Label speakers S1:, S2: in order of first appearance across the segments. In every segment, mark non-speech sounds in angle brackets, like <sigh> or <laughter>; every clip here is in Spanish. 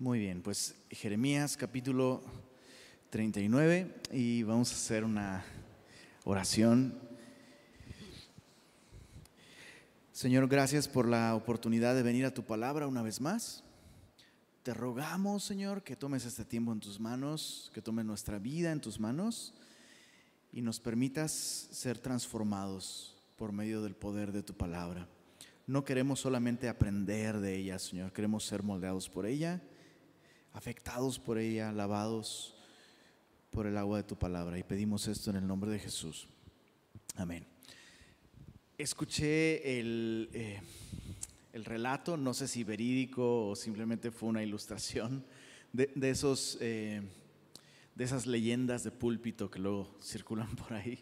S1: Muy bien, pues Jeremías capítulo 39 y vamos a hacer una oración. Señor, gracias por la oportunidad de venir a tu palabra una vez más. Te rogamos, Señor, que tomes este tiempo en tus manos, que tomes nuestra vida en tus manos y nos permitas ser transformados por medio del poder de tu palabra. No queremos solamente aprender de ella, Señor, queremos ser moldeados por ella afectados por ella, lavados por el agua de tu palabra. Y pedimos esto en el nombre de Jesús. Amén. Escuché el, eh, el relato, no sé si verídico o simplemente fue una ilustración de, esos, eh, de esas leyendas de púlpito que luego circulan por ahí.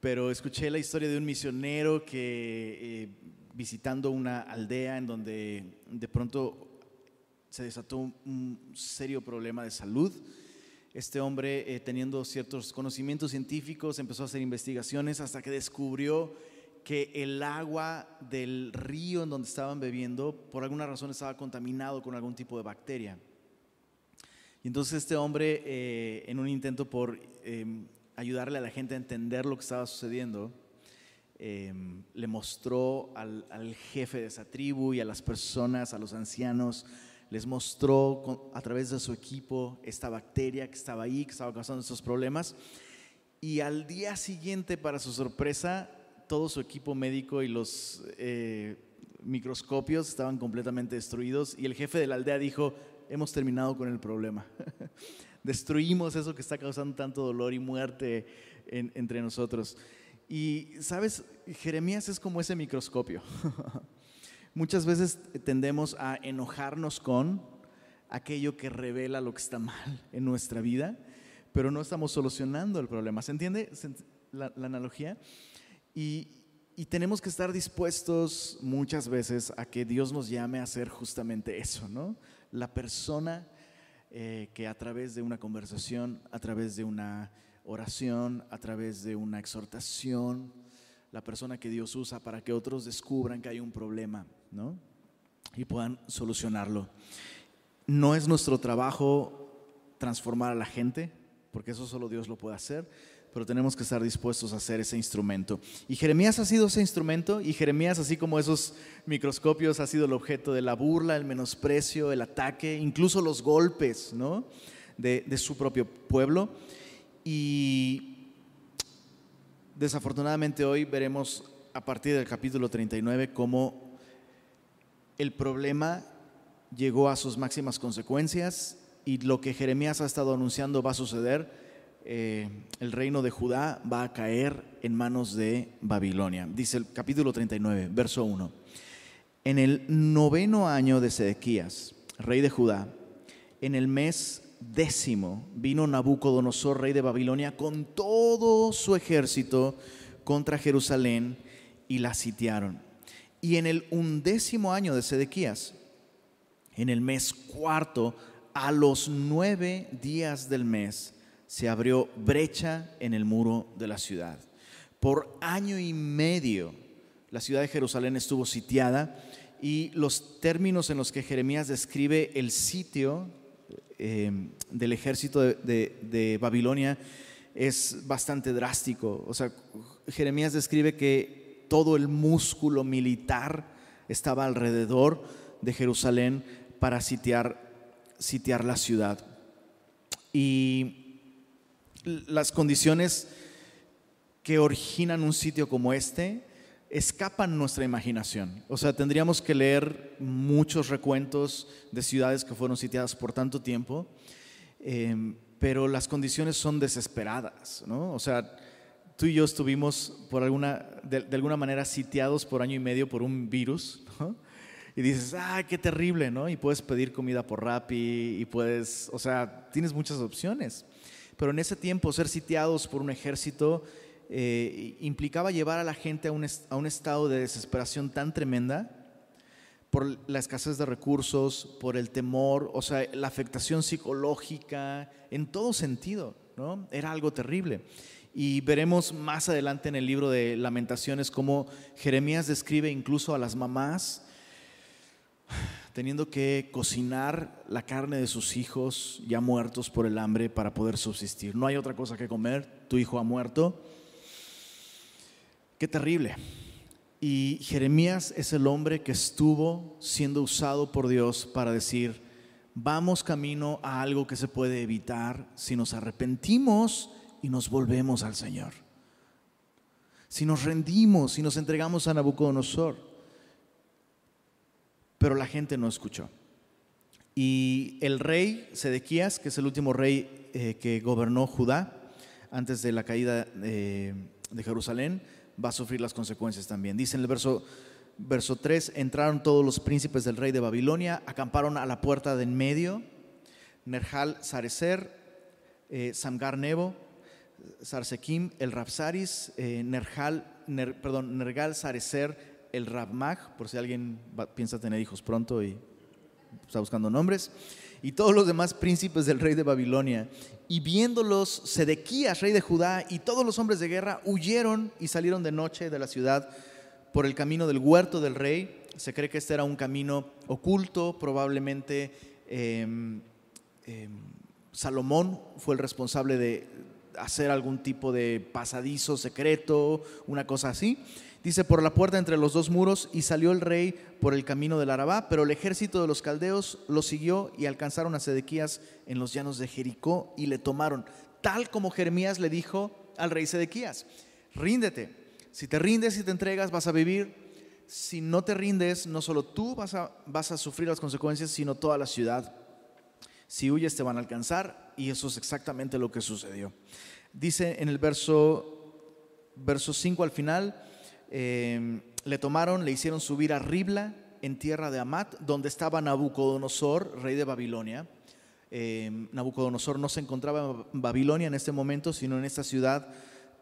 S1: Pero escuché la historia de un misionero que eh, visitando una aldea en donde de pronto se desató un serio problema de salud. Este hombre, eh, teniendo ciertos conocimientos científicos, empezó a hacer investigaciones hasta que descubrió que el agua del río en donde estaban bebiendo, por alguna razón, estaba contaminado con algún tipo de bacteria. Y entonces este hombre, eh, en un intento por em, ayudarle a la gente a entender lo que estaba sucediendo, em, le mostró al, al jefe de esa tribu y a las personas, a los ancianos, les mostró a través de su equipo esta bacteria que estaba ahí, que estaba causando estos problemas. Y al día siguiente, para su sorpresa, todo su equipo médico y los eh, microscopios estaban completamente destruidos. Y el jefe de la aldea dijo, hemos terminado con el problema. <laughs> Destruimos eso que está causando tanto dolor y muerte entre nosotros. Y, ¿sabes? Jeremías es como ese microscopio. <laughs> Muchas veces tendemos a enojarnos con aquello que revela lo que está mal en nuestra vida, pero no estamos solucionando el problema. ¿Se entiende la, analogía? Y, tenemos que estar dispuestos muchas veces a que Dios nos llame a hacer justamente eso, ¿no? La persona eh, que a través de una conversación, a través de una oración, a través de una exhortación, la persona que Dios usa para que otros descubran que hay un problema ¿no? y puedan solucionarlo. No es nuestro trabajo transformar a la gente, porque eso solo Dios lo puede hacer, pero tenemos que estar dispuestos a hacer ese instrumento. Y Jeremías ha sido ese instrumento, y Jeremías, así como esos microscopios, ha sido el objeto de la burla, el menosprecio, el ataque, incluso los golpes ¿no? de, de su propio pueblo. Y desafortunadamente hoy veremos a partir del capítulo 39 cómo el problema llegó a sus máximas consecuencias y lo que Jeremías ha estado anunciando va a suceder. Eh, el reino de Judá va a caer en manos de Babilonia. Dice el capítulo 39, verso 1. En el noveno año de Sedequías, rey de Judá, en el mes décimo, vino Nabucodonosor, rey de Babilonia, con todo su ejército contra Jerusalén y la sitiaron. Y en el undécimo año de Sedequías, en el mes cuarto, a los nueve días del mes, se abrió brecha en el muro de la ciudad. Por año y medio, la ciudad de Jerusalén estuvo sitiada y los términos en los que Jeremías describe el sitio eh, del ejército de, de Babilonia es bastante drástico. O sea, Jeremías describe que todo el músculo militar estaba alrededor de Jerusalén para sitiar, sitiar la ciudad. Y las condiciones que originan un sitio como este escapan nuestra imaginación. O sea, tendríamos que leer muchos recuentos de ciudades que fueron sitiadas por tanto tiempo, eh, pero las condiciones son desesperadas, ¿no? O sea, tú y yo estuvimos por alguna, de, alguna manera sitiados por año y medio por un virus, Y dices, ah, qué terrible, ¿no? Y puedes pedir comida por Rappi y puedes, o sea, tienes muchas opciones. Pero en ese tiempo ser sitiados por un ejército eh, implicaba llevar a la gente a un, a un estado de desesperación tan tremenda por la escasez de recursos, por el temor, o sea, la afectación psicológica, en todo sentido, ¿no? Era algo terrible. Y veremos más adelante en el libro de lamentaciones cómo Jeremías describe incluso a las mamás teniendo que cocinar la carne de sus hijos ya muertos por el hambre para poder subsistir. No hay otra cosa que comer, tu hijo ha muerto. Qué terrible. Y Jeremías es el hombre que estuvo siendo usado por Dios para decir, vamos camino a algo que se puede evitar si nos arrepentimos y nos volvemos al Señor. Si nos rendimos y nos entregamos a Nabucodonosor. Pero la gente no escuchó. Y el rey Sedequías, que es el último rey eh, que gobernó Judá antes de la caída de Jerusalén, va a sufrir las consecuencias también. Dice en el verso, verso 3, entraron todos los príncipes del rey de Babilonia, acamparon a la puerta de en medio, Nerjal Sarecer, eh, Samgar Nebo, Sarsekim, el Rapsaris, eh, Nerjal, perdón, Nergal Sarecer, el Rabmag, por si alguien piensa tener hijos pronto y está buscando nombres y todos los demás príncipes del rey de Babilonia. Y viéndolos, Sedequías, rey de Judá, y todos los hombres de guerra huyeron y salieron de noche de la ciudad por el camino del huerto del rey. Se cree que este era un camino oculto, probablemente em, em, Salomón fue el responsable de hacer algún tipo de pasadizo secreto, una cosa así. Dice, por la puerta entre los dos muros y salió el rey por el camino del Arabá, pero el ejército de los caldeos lo siguió y alcanzaron a Sedequías en los llanos de Jericó y le tomaron, tal como Jeremías le dijo al rey Sedequías, ríndete, si te rindes y te entregas vas a vivir, si no te rindes, no solo tú vas a, vas a sufrir las consecuencias, sino toda la ciudad. Si huyes te van a alcanzar y eso es exactamente lo que sucedió. Dice en el verso, verso 5 al final, Em, le tomaron, le hicieron subir a Ribla, en tierra de Amat, donde estaba Nabucodonosor, rey de Babilonia. Em, Nabucodonosor no se encontraba en Babilonia en este momento, sino en esta ciudad,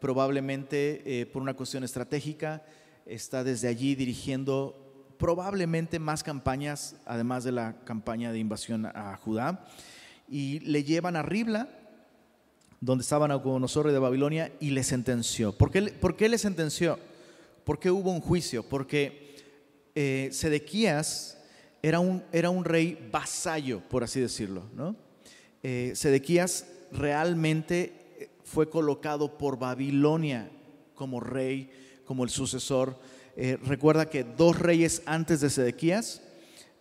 S1: probablemente eh, por una cuestión estratégica. Está desde allí dirigiendo probablemente más campañas, además de la campaña de invasión a Judá. Y le llevan a Ribla, donde estaba Nabucodonosor, de Babilonia, y le sentenció. ¿Por qué, por qué le sentenció? ¿Por qué hubo un juicio? Porque eh, Sedequías era un, era un, rey vasallo, por así decirlo. ¿no? Eh, Sedequías realmente eh, fue colocado por Babilonia como rey, como el sucesor. recuerda que dos reyes antes de Sedequías,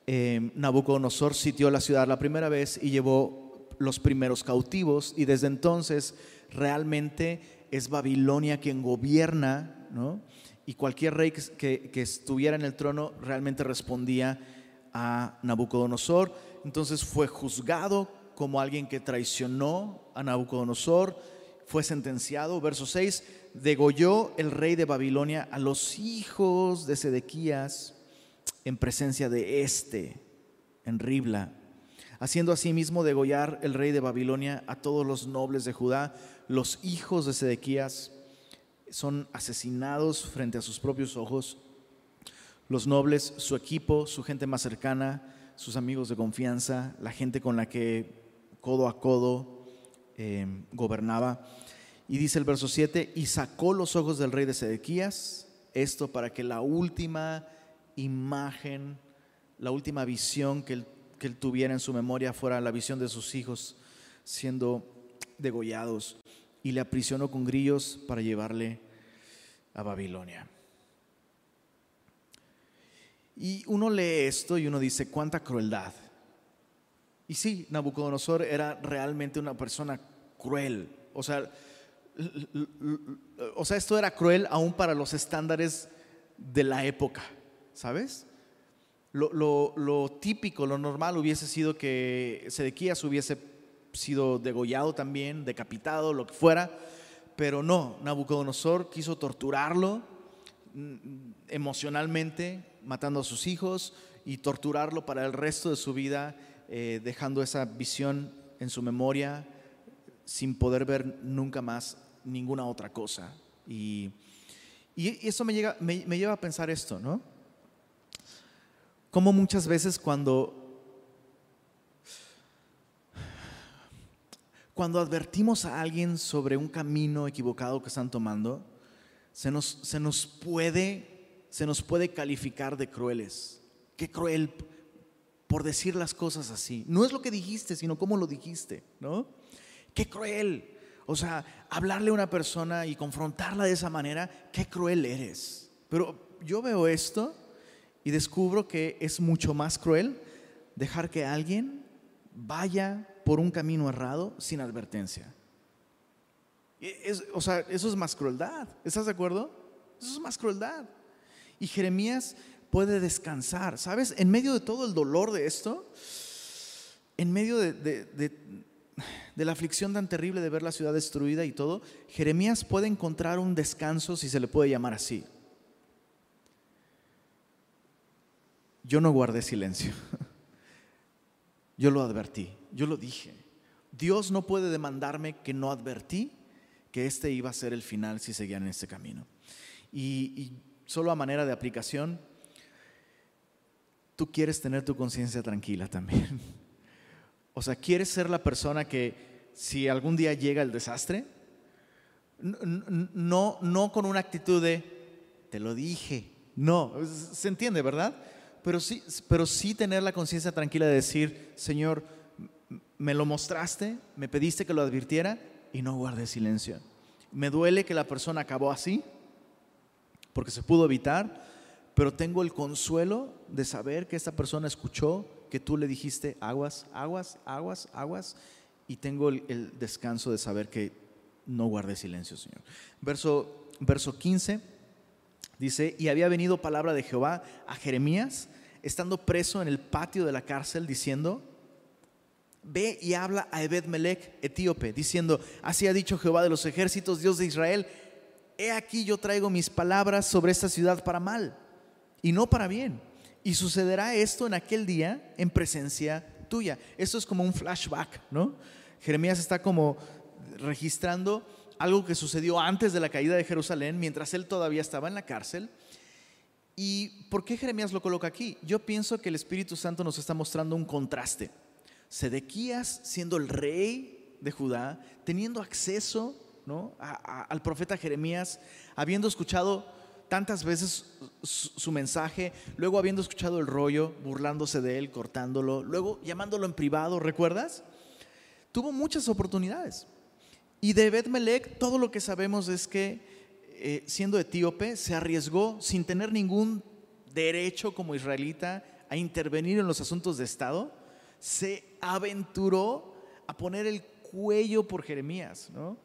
S1: Nabucodonosor sitió la ciudad la primera vez y llevó los primeros cautivos y desde entonces realmente es Babilonia quien gobierna, ¿no? y cualquier rey que, estuviera en el trono realmente respondía a Nabucodonosor. Entonces fue juzgado como alguien que traicionó a Nabucodonosor, fue sentenciado, verso 6, degolló el rey de Babilonia a los hijos de Sedequías en presencia de este, en Ribla, haciendo asimismo degollar el rey de Babilonia a todos los nobles de Judá, los hijos de Sedequías, son asesinados frente a sus propios ojos. Los nobles, su equipo, su gente más cercana, sus amigos de confianza, la gente con la que codo a codo eh, gobernaba. Y dice el verso 7, y sacó los ojos del rey de Sedequías, esto para que la última imagen, la última visión que él, que él tuviera en su memoria fuera la visión de sus hijos siendo degollados y le aprisionó con grillos para llevarle a Babilonia. Y uno lee esto y uno dice, cuánta crueldad. Y sí, Nabucodonosor era realmente una persona cruel. O sea, o sea, esto era cruel aún para los estándares de la época, ¿sabes? Lo, lo, típico, lo normal hubiese sido que Sedequías hubiese sido degollado también, decapitado, lo que fuera, pero no, Nabucodonosor quiso torturarlo mm, emocionalmente, matando a sus hijos y torturarlo para el resto de su vida, eh, dejando esa visión en su memoria sin poder ver nunca más ninguna otra cosa. Y, eso me, llega, me, me lleva a pensar esto, ¿no? Como muchas veces cuando cuando advertimos a alguien sobre un camino equivocado que están tomando, se nos, se nos, puede, se nos puede calificar de crueles. Qué cruel por decir las cosas así. No es lo que dijiste, sino cómo lo dijiste, ¿no? Qué cruel. O sea, hablarle a una persona y confrontarla de esa manera, qué cruel eres. Pero yo veo esto y descubro que es mucho más cruel dejar que alguien vaya por un camino errado sin advertencia. o sea, eso es más crueldad. ¿Estás de acuerdo? Eso es más crueldad. Y Jeremías puede descansar. ¿Sabes? En medio de todo el dolor de esto, en medio de, la aflicción tan terrible de ver la ciudad destruida y todo, Jeremías puede encontrar un descanso, si se le puede llamar así. Yo no guardé silencio. <laughs> Yo lo advertí, yo lo dije. Dios no puede demandarme que no advertí que este iba a ser el final si seguían en este camino. Y, y solo a manera de aplicación, tú quieres tener tu conciencia tranquila también. <laughs> O sea, quieres ser la persona que si algún día llega el desastre, no, no con una actitud de, te lo dije. No, se entiende, ¿verdad? Pero sí, pero sí tener la conciencia tranquila de decir, Señor, me lo mostraste, me pediste que lo advirtiera y no guardé silencio. Me duele que la persona acabó así, porque se pudo evitar, pero tengo el consuelo de saber que esta persona escuchó que tú le dijiste aguas, aguas, aguas, aguas, y tengo el, descanso de saber que no guardé silencio, Señor. Verso, verso 15 dice, y había venido palabra de Jehová a Jeremías, estando preso en el patio de la cárcel, diciendo, ve y habla a Ebed Melech, etíope, diciendo, así ha dicho Jehová de los ejércitos, Dios de Israel, he aquí yo traigo mis palabras sobre esta ciudad para mal y no para bien. Y sucederá esto en aquel día en presencia tuya. Esto es como un flashback, ¿no? Jeremías está como registrando algo que sucedió antes de la caída de Jerusalén, mientras él todavía estaba en la cárcel. ¿Y por qué Jeremías lo coloca aquí? Yo pienso que el Espíritu Santo nos está mostrando un contraste. Sedequías siendo el rey de Judá, teniendo acceso ¿no? al profeta Jeremías, habiendo escuchado tantas veces su mensaje, luego habiendo escuchado el rollo, burlándose de él, cortándolo, luego llamándolo en privado, ¿recuerdas? Tuvo muchas oportunidades. Y de Bet Melech, todo lo que sabemos es que, eh, siendo etíope, se arriesgó sin tener ningún derecho como israelita a intervenir en los asuntos de Estado, se aventuró a poner el cuello por Jeremías, ¿no?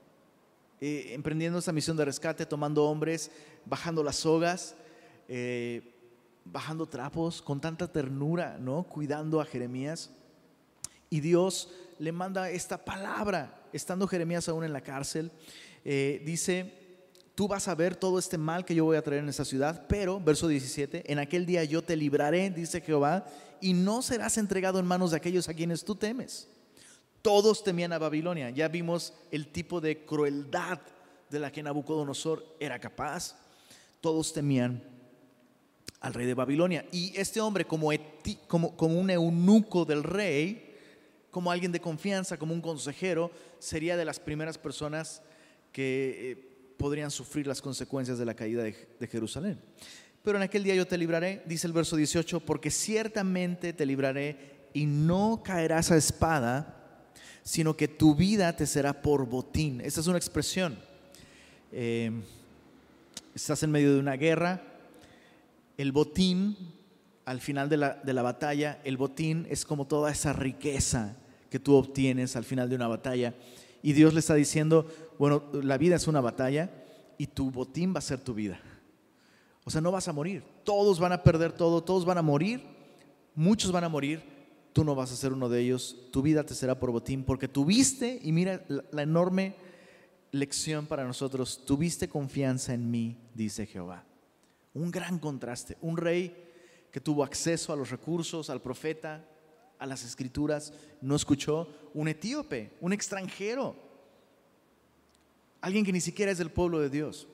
S1: Eh, emprendiendo esta misión de rescate, tomando hombres, bajando las sogas, eh, bajando trapos, con tanta ternura, ¿no? Cuidando a Jeremías. Y Dios le manda esta palabra, estando Jeremías aún en la cárcel. Eh, dice, tú vas a ver todo este mal que yo voy a traer en esta ciudad, pero, verso 17, en aquel día yo te libraré, dice Jehová, y no serás entregado en manos de aquellos a quienes tú temes todos temían a Babilonia. Ya vimos el tipo de crueldad de la que Nabucodonosor era capaz. Todos temían al rey de Babilonia. Y este hombre, como, como, un eunuco del rey, como alguien de confianza, como un consejero, sería de las primeras personas que eh, podrían sufrir las consecuencias de la caída de, Jerusalén. Pero en aquel día yo te libraré, dice el verso 18, porque ciertamente te libraré y no caerás a espada sino que tu vida te será por botín. Esta es una expresión. Eh, estás en medio de una guerra, el botín, al final de la, de la batalla, el botín es como toda esa riqueza tú obtienes al final de una batalla. Y Dios le está diciendo, bueno, la vida es una batalla y tu botín va a ser tu vida. O sea, no vas a morir. Todos van a perder todo, todos van a morir, muchos van a morir, tú no vas a ser uno de ellos, tu vida te será por botín, porque tuviste, y mira la, enorme lección para nosotros, tuviste confianza en mí, dice Jehová. Un gran contraste, un rey que tuvo acceso a los recursos, al profeta, a las escrituras, no escuchó, un etíope, un extranjero, alguien que ni siquiera es del pueblo de Dios.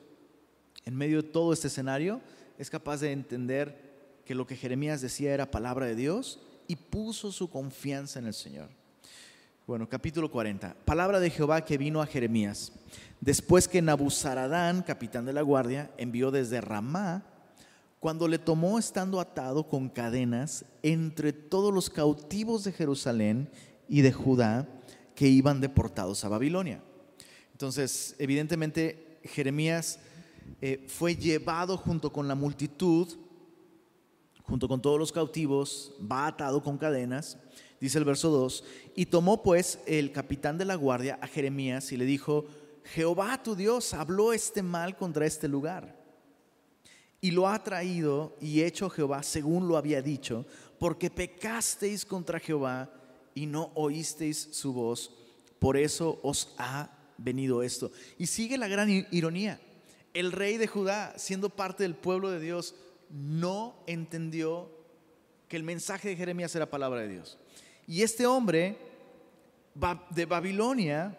S1: En medio de todo este escenario, es capaz de entender que lo que Jeremías decía era palabra de Dios y puso su confianza en el Señor. Bueno, capítulo 40. Palabra de Jehová que vino a Jeremías. Después que Nabuzaradán, capitán de la guardia, envió desde Ramá cuando le tomó estando atado con cadenas entre todos los cautivos de Jerusalén y de Judá que iban deportados a Babilonia. Entonces, evidentemente, Jeremías eh, fue llevado junto con la multitud, junto con todos los cautivos, va atado con cadenas, dice el verso 2, y tomó pues el capitán de la guardia a Jeremías y le dijo, Jehová tu Dios habló este mal contra este lugar. Y lo ha traído y hecho Jehová según lo había dicho, porque pecasteis contra Jehová y no oísteis su voz. Por eso os ha venido esto. Y sigue la gran ironía. El rey de Judá, siendo parte del pueblo de Dios, no entendió que el mensaje de Jeremías era palabra de Dios. Y este hombre de Babilonia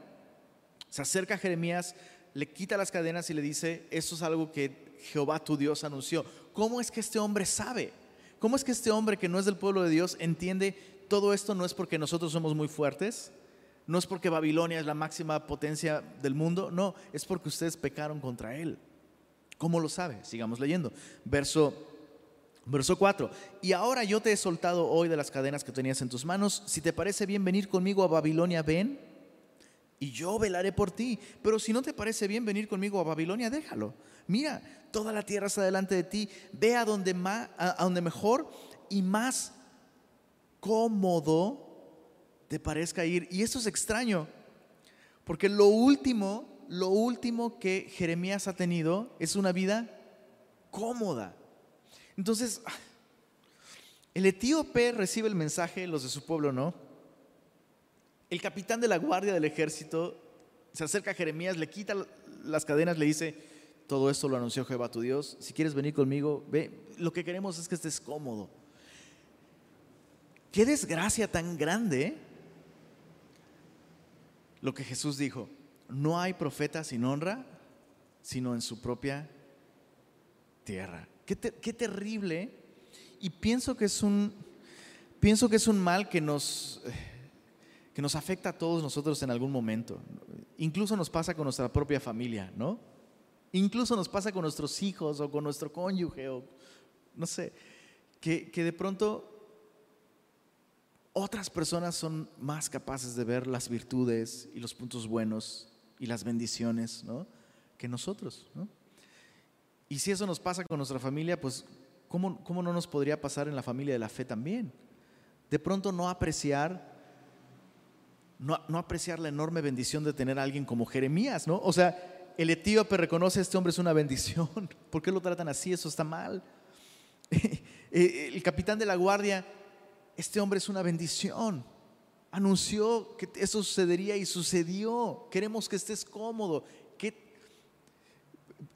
S1: se acerca a Jeremías, le quita las cadenas y le dice, eso es algo que Jehová tu Dios anunció. ¿Cómo es que este hombre sabe? ¿Cómo es que este hombre que no es del pueblo de Dios entiende todo esto no es porque nosotros somos muy fuertes? No es porque Babilonia es la máxima potencia del mundo, no, es porque ustedes pecaron contra él. ¿Cómo lo sabe? Sigamos leyendo. Verso, verso 4. Y ahora yo te he soltado hoy de las cadenas que tenías en tus manos. Si te parece bien venir conmigo a Babilonia, ven y yo velaré por ti. Pero si no te parece bien venir conmigo a Babilonia, déjalo. Mira, toda la tierra está delante de ti. Ve a donde, más, a donde mejor y más cómodo te parezca ir. Y eso es extraño, porque lo último, lo último que Jeremías ha tenido es una vida cómoda. Entonces, el etíope recibe el mensaje, los de su pueblo no el capitán de la guardia del ejército se acerca a Jeremías, le quita las cadenas, le dice, todo esto lo anunció Jehová tu Dios, si quieres venir conmigo, ve, lo que queremos es que estés cómodo. Qué desgracia tan grande lo que Jesús dijo, no hay profeta sin honra, sino en su propia tierra. Qué, qué terrible. Y pienso que es un, pienso que es un mal que nos que nos afecta a todos nosotros en algún momento. Incluso nos pasa con nuestra propia familia, ¿no? Incluso nos pasa con nuestros hijos o con nuestro cónyuge o no sé, que, que de pronto otras personas son más capaces de ver las virtudes y los puntos buenos y las bendiciones, ¿no? Que nosotros, ¿no? Y si eso nos pasa con nuestra familia, pues ¿cómo, ¿cómo no nos podría pasar en la familia de la fe también? De pronto no apreciar no, apreciar la enorme bendición de tener a alguien como Jeremías, ¿no? O sea, el etíope reconoce a este hombre es una bendición. <laughs> ¿Por qué lo tratan así? Eso está mal. <laughs> El capitán de la guardia, este hombre es una bendición. Anunció que eso sucedería y sucedió. Queremos que estés cómodo.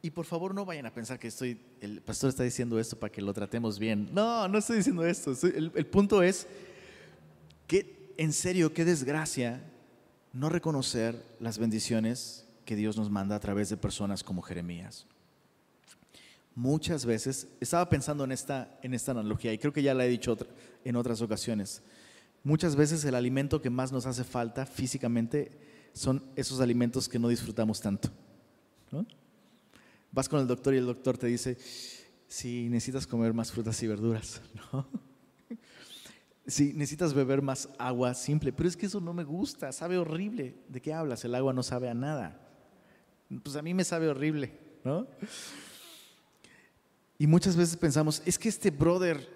S1: Y por favor no vayan a pensar que estoy, el pastor está diciendo esto para que lo tratemos bien. No, no estoy diciendo esto. El, el punto es que en serio, qué desgracia no reconocer las bendiciones que Dios nos manda a través de personas como Jeremías. Muchas veces, estaba pensando en esta, en esta analogía y creo que ya la he dicho en otras ocasiones, muchas veces el alimento que más nos hace falta físicamente son esos alimentos que no disfrutamos tanto. Vas con el doctor y el doctor te dice, si necesitas comer más frutas y verduras, <laughs> ¿no? Sí, necesitas beber más agua simple, pero es que eso no me gusta, sabe horrible. ¿De qué hablas? El agua no sabe a nada. Pues a mí me sabe horrible, ¿no? Y muchas veces pensamos, es que este brother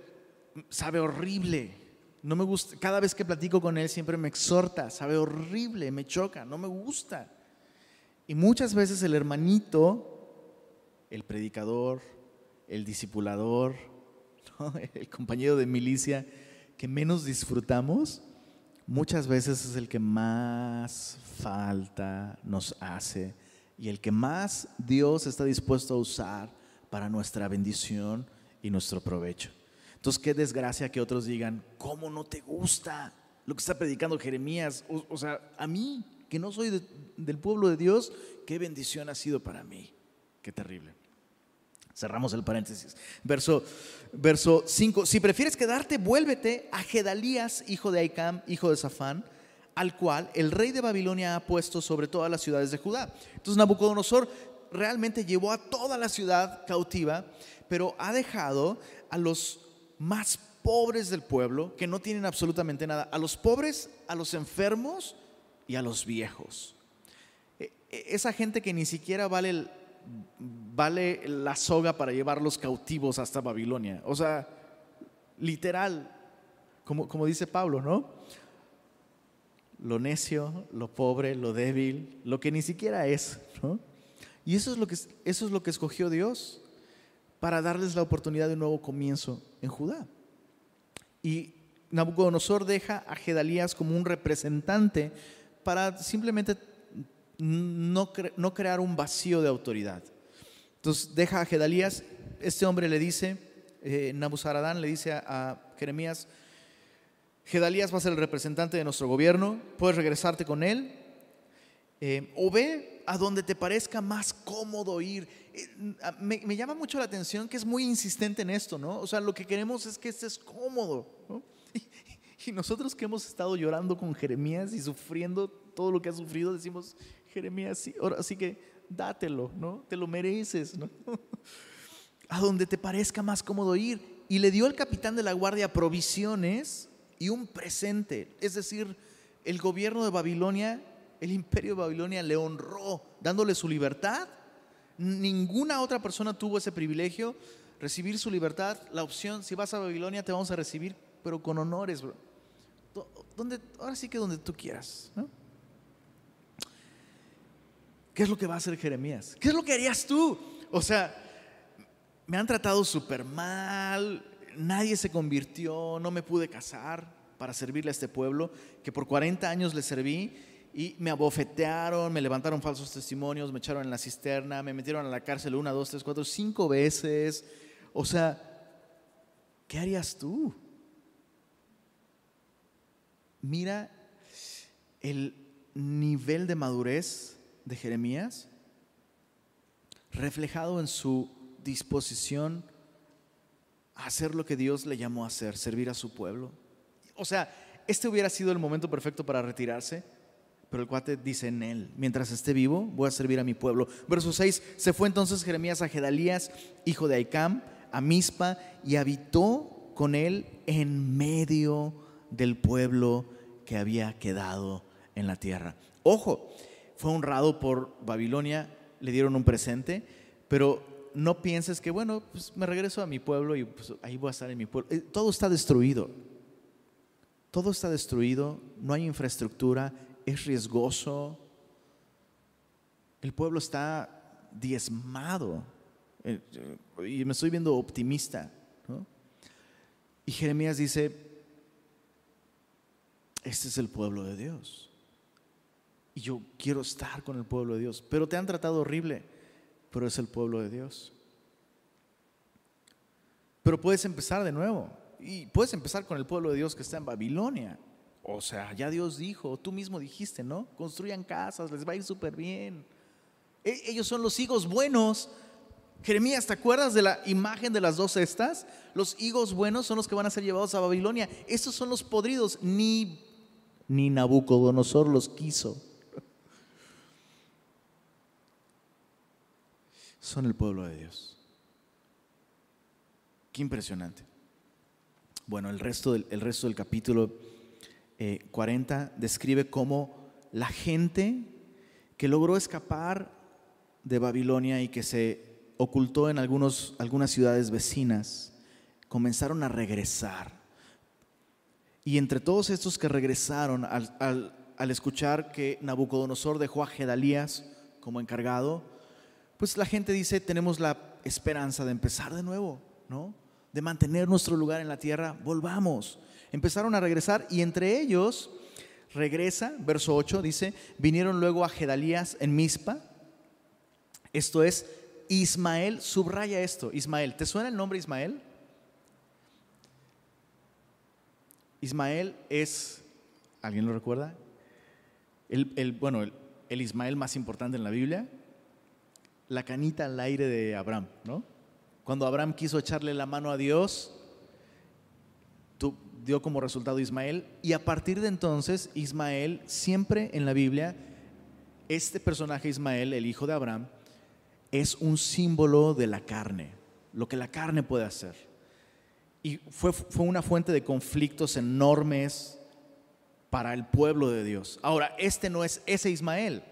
S1: sabe horrible. No me gusta, cada vez que platico con él siempre me exhorta, sabe horrible, me choca, no me gusta. Y muchas veces el hermanito, el predicador, el discipulador, <laughs> el compañero de milicia, que menos disfrutamos, muchas veces es el que más falta nos hace y el que más Dios está dispuesto a usar para nuestra bendición y nuestro provecho. Entonces, qué desgracia que otros digan, ¿cómo no te gusta lo que está predicando Jeremías? O, sea, a mí, que no soy del pueblo de Dios, qué bendición ha sido para mí. Qué terrible. Cerramos el paréntesis. Verso, verso 5. Si prefieres quedarte, vuélvete a Gedalías, hijo de Aicam, hijo de Safán, al cual el rey de Babilonia ha puesto sobre todas las ciudades de Judá. Entonces Nabucodonosor realmente llevó a toda la ciudad cautiva, pero ha dejado a los más pobres del pueblo, que no tienen absolutamente nada, a los pobres, a los enfermos y a los viejos. E, e, esa gente que ni siquiera vale, vale la soga para llevarlos cautivos hasta Babilonia. O sea, literal, como, como dice Pablo, ¿no? Lo necio, lo pobre, lo débil, lo que ni siquiera es, ¿no? Y eso es lo que, eso es lo que escogió Dios para darles la oportunidad de un nuevo comienzo en Judá. Y Nabucodonosor deja a Gedalías como un representante para simplemente no, no crear un vacío de autoridad. Entonces deja a Gedalías, este hombre le dice, eh, Nabuzaradán le dice a, Jeremías, Gedalías va a ser el representante de nuestro gobierno, puedes regresarte con él, eh, o ve a donde te parezca más cómodo ir. Eh, me, me, llama mucho la atención que es muy insistente en esto, ¿no? O sea, lo que queremos es que estés cómodo, ¿no? <laughs> Y, nosotros que hemos estado llorando con Jeremías y sufriendo todo lo que ha sufrido, decimos, Jeremías, sí, ahora, así que dátelo, ¿no? Te lo mereces, ¿no? <laughs> A donde te parezca más cómodo ir. Y le dio al capitán de la guardia provisiones y un presente. Es decir, el gobierno de Babilonia, el imperio de Babilonia le honró dándole su libertad. Ninguna otra persona tuvo ese privilegio, recibir su libertad. La opción, si vas a Babilonia, te vamos a recibir, pero con honores, bro. Donde, ahora sí que donde tú quieras. ¿Qué es lo que va a hacer Jeremías? ¿Qué es lo que harías tú? O sea, me han tratado súper mal, nadie se convirtió, no me pude casar para servirle a este pueblo, que por 40 años le serví y me abofetearon, me levantaron falsos testimonios, me echaron en la cisterna, me metieron a la cárcel una, dos, tres, cuatro, cinco veces. O sea, ¿qué harías tú? Mira el nivel de madurez de Jeremías reflejado en su disposición hacer lo que Dios le llamó a hacer, servir a su pueblo. O sea, este hubiera sido el momento perfecto para retirarse, pero el cuate dice en él, mientras esté vivo, voy a servir a mi pueblo. Verso 6, se fue entonces Jeremías a Gedalías, hijo de Aicam, a Mispa, y habitó con él en medio del pueblo que había quedado en la tierra. Ojo, fue honrado por Babilonia, le dieron un presente, pero no pienses que, bueno, pues me regreso a mi pueblo y pues, ahí voy a estar en mi pueblo. Eh, todo está destruido. Todo está destruido, no hay infraestructura, es riesgoso. El pueblo está diezmado. Eh, y me estoy viendo optimista. Y Jeremías dice, este es el pueblo de Dios. Y yo quiero estar con el pueblo de Dios. Pero te han tratado horrible pero es el pueblo de Dios. Pero puedes empezar de nuevo. Y puedes empezar con el pueblo de Dios que está en Babilonia. O sea, ya Dios dijo, tú mismo dijiste, ¿no? Construyan casas, les va a ir súper bien. E, ellos son los higos buenos. Jeremías, ¿te acuerdas de la imagen de las dos estas? Los higos buenos son los que van a ser llevados a Babilonia. Estos son los podridos. Ni, ni Nabucodonosor los quiso. Son el pueblo de Dios. Qué impresionante. Bueno, el resto del, el resto del capítulo 40 eh, describe cómo la gente que logró escapar de Babilonia y que se ocultó en algunos, algunas ciudades vecinas, comenzaron a regresar. Y entre todos estos que regresaron al, al escuchar que Nabucodonosor dejó a Gedalías como encargado, pues la gente dice, tenemos la esperanza de empezar de nuevo, ¿no? De mantener nuestro lugar en la tierra, volvamos. Empezaron a regresar y entre ellos regresa, verso 8 dice, vinieron luego a Gedalías en Mizpa, esto es Ismael, subraya esto, Ismael, ¿te suena el nombre Ismael? Ismael es, ¿alguien lo recuerda? El, bueno, el Ismael más importante en la Biblia, la canita al aire de Abraham, ¿no? Cuando Abraham quiso echarle la mano a Dios, dio como resultado Ismael, y a partir de entonces Ismael, siempre en la Biblia, este personaje Ismael, el hijo de Abraham, es un símbolo de la carne, lo que la carne puede hacer. Y fue, fue una fuente de conflictos enormes para el pueblo de Dios. Ahora, este no es ese Ismael.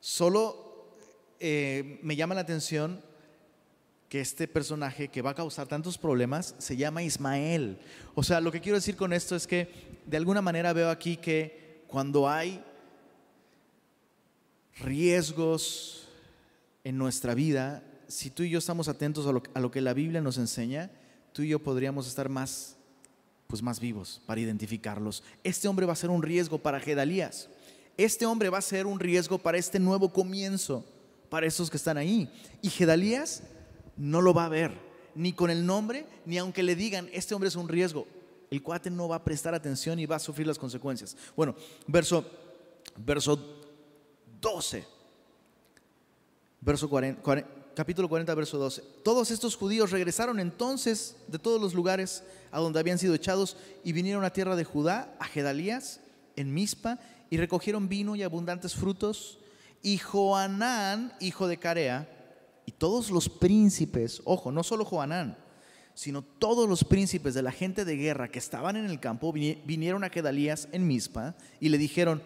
S1: Solo eh, me llama la atención que este personaje que va a causar tantos problemas se llama Ismael. O sea, lo que quiero decir con esto es que de alguna manera veo aquí que cuando hay riesgos en nuestra vida, si tú y yo estamos atentos a lo, a lo que la Biblia nos enseña, tú y yo podríamos estar más pues más vivos para identificarlos. Este hombre va a ser un riesgo para Gedalías. Este hombre va a ser un riesgo para este nuevo comienzo, para esos que están ahí. Y Gedalías no lo va a ver, ni con el nombre, ni aunque le digan, este hombre es un riesgo. El cuate no va a prestar atención y va a sufrir las consecuencias. Bueno, verso, verso 12. Verso 40, 40 capítulo 40, verso 12. Todos estos judíos regresaron entonces de todos los lugares a donde habían sido echados y vinieron a tierra de Judá, a Gedalías, en Mizpa, y recogieron vino y abundantes frutos. Y Joanán, hijo de Carea, y todos los príncipes, ojo, no solo Joanán, sino todos los príncipes de la gente de guerra que estaban en el campo vinieron a Gedalías en Mizpa y le dijeron,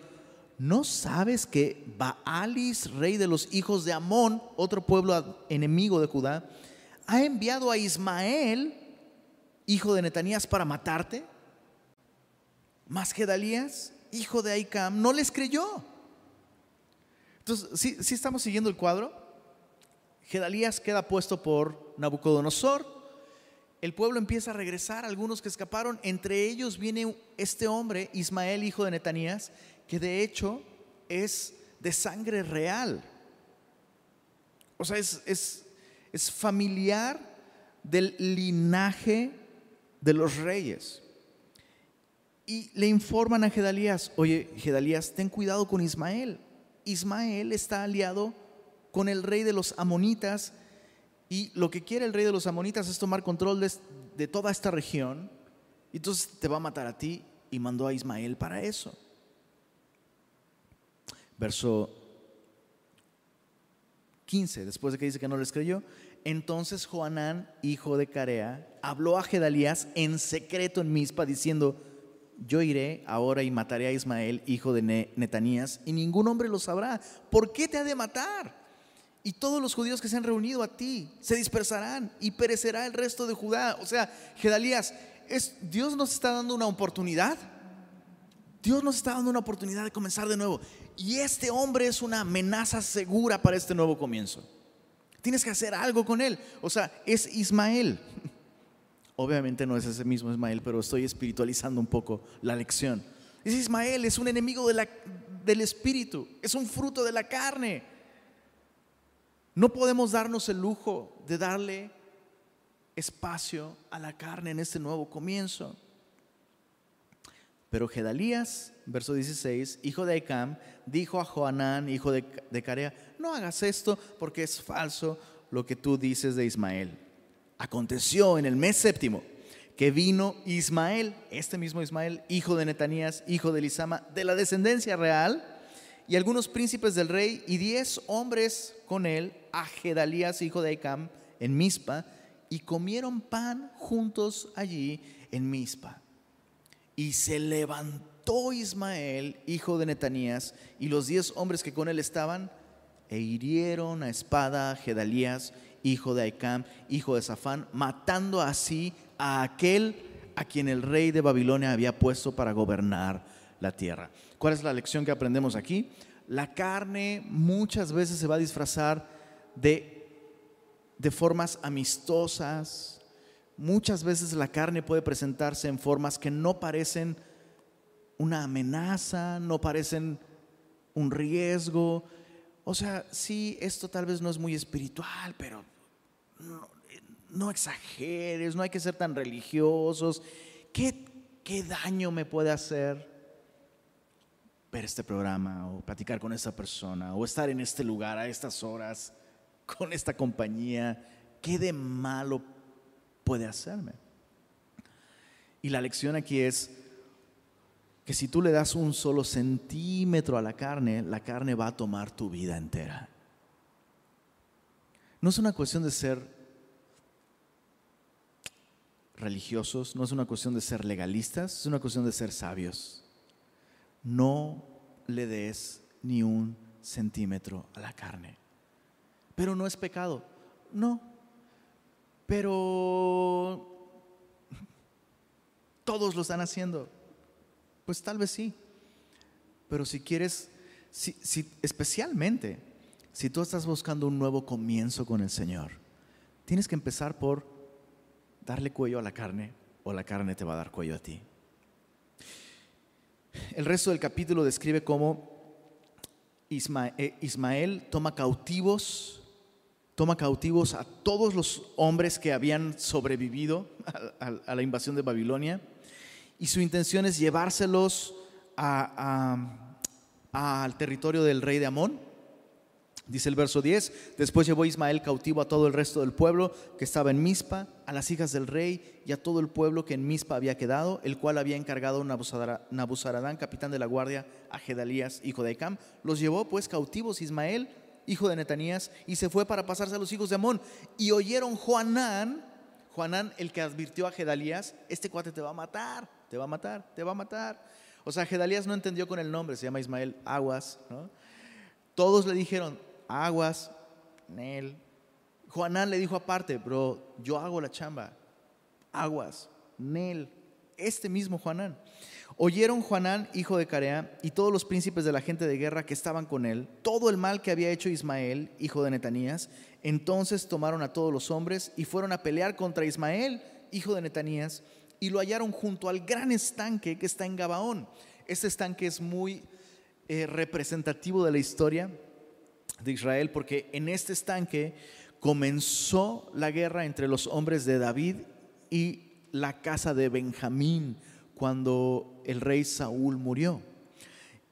S1: ¿no sabes que Baalis, rey de los hijos de Amón, otro pueblo enemigo de Judá, ha enviado a Ismael, hijo de Netanías, para matarte? Más Gedalías, hijo de Aicam, no les creyó. Entonces, si estamos siguiendo el cuadro? Gedalías queda puesto por Nabucodonosor. El pueblo empieza a regresar, algunos que escaparon, entre ellos viene este hombre, Ismael, hijo de Netanías, que de hecho es de sangre real. O sea, es, es, familiar del linaje de los reyes. Y le informan a Gedalías, oye, Gedalías, ten cuidado con Ismael. Ismael está aliado con el rey de los amonitas y lo que quiere el rey de los amonitas es tomar control de, toda esta región. Y entonces te va a matar a ti y mandó a Ismael para eso verso 15, después de que dice que no les creyó, entonces Joanán, hijo de Carea, habló a Gedalías en secreto en Mizpa, diciendo, yo iré ahora y mataré a Ismael, hijo de Netanías, y ningún hombre lo sabrá. ¿Por qué te ha de matar? Y todos los judíos que se han reunido a ti se dispersarán y perecerá el resto de Judá. O sea, Gedalías, Dios nos está dando una oportunidad. Dios nos está dando una oportunidad de comenzar de nuevo. Y este hombre es una amenaza segura para este nuevo comienzo. Tienes que hacer algo con él. O sea, es Ismael. Obviamente no es ese mismo Ismael, pero estoy espiritualizando un poco la lección. Es Ismael, es un enemigo del espíritu, es un fruto de la carne. No podemos darnos el lujo de darle espacio a la carne en este nuevo comienzo. Pero Gedalías, verso 16, hijo de Aicam, dijo a Joanán, hijo de, de Carea, no hagas esto porque es falso lo que tú dices de Ismael. Aconteció en el mes séptimo que vino Ismael, este mismo Ismael, hijo de Netanías, hijo de Elisama, de la descendencia real, y algunos príncipes del rey, y diez hombres con él, a Gedalías, hijo de Aicam, en Mizpa, y comieron pan juntos allí en Mizpa. Y se levantó Ismael, hijo de Netanías, y los diez hombres que con él estaban, e hirieron a espada a Gedalías, hijo de Aicam, hijo de Safán, matando así a aquel a quien el rey de Babilonia había puesto para gobernar la tierra. ¿Cuál es la lección que aprendemos aquí? La carne muchas veces se va a disfrazar de, de formas amistosas, Muchas veces la carne puede presentarse en formas que no parecen una amenaza, no parecen un riesgo. O sea, sí, esto tal vez no es muy espiritual, pero no, exageres, no hay que ser tan religiosos. ¿Qué, ¿Qué daño me puede hacer ver este programa o platicar con esta persona o estar en este lugar a estas horas con esta compañía? ¿Qué de malo puede hacerme. Y la lección aquí es que si tú le das un solo centímetro a la carne, la carne va a tomar tu vida entera. No es una cuestión de ser religiosos, no es una cuestión de ser legalistas, es una cuestión de ser sabios. No le des ni un centímetro a la carne. Pero no es pecado, no. Pero todos lo están haciendo. Pues tal vez sí. Pero si quieres, si, especialmente si tú estás buscando un nuevo comienzo con el Señor, tienes que empezar por darle cuello a la carne o la carne te va a dar cuello a ti. El resto del capítulo describe cómo eh, Ismael, toma cautivos, toma cautivos a todos los hombres que habían sobrevivido <laughs> a, la invasión de Babilonia y su intención es llevárselos al territorio del rey de Amón Dice el verso 10, después llevó Ismael cautivo a todo el resto del pueblo que estaba en Mizpa, a las hijas del rey y a todo el pueblo que en Mizpa había quedado, el cual había encargado Nabuzaradán, capitán de la guardia, a Gedalías, hijo de Ecam. Los llevó pues cautivos Ismael, hijo de Netanías, y se fue para pasarse a los hijos de Amón. Y oyeron Juanán, Juanán el que advirtió a Gedalías, este cuate te va a matar, te va a matar, te va a matar. O sea, Gedalías no entendió con el nombre, se llama Ismael Aguas, Todos le dijeron, aguas, Nel. Juanán le dijo aparte, bro, yo hago la chamba. Aguas, Nel. Este mismo Juanán. Oyeron Juanán, hijo de Carea, y todos los príncipes de la gente de guerra que estaban con él, todo el mal que había hecho Ismael, hijo de Netanías. Entonces tomaron a todos los hombres y fueron a pelear contra Ismael, hijo de Netanías, y lo hallaron junto al gran estanque que está en Gabaón. Este estanque es muy eh, representativo de la historia de Israel, porque en este estanque comenzó la guerra entre los hombres de David y la casa de Benjamín cuando el rey Saúl murió.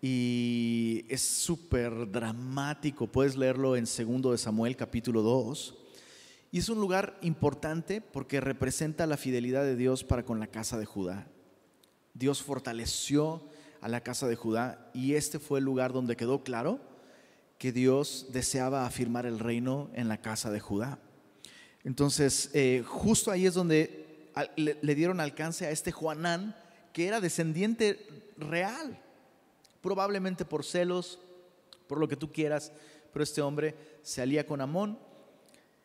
S1: Y es súper dramático, puedes leerlo en 2 de Samuel capítulo 2. Y es un lugar importante porque representa la fidelidad de Dios para con la casa de Judá. Dios fortaleció a la casa de Judá y este fue el lugar donde quedó claro que Dios deseaba afirmar el reino en la casa de Judá. Entonces, eh, justo ahí es donde le, dieron alcance a este Juanán, que era descendiente real, probablemente por celos, por lo que tú quieras, pero este hombre se alía con Amón,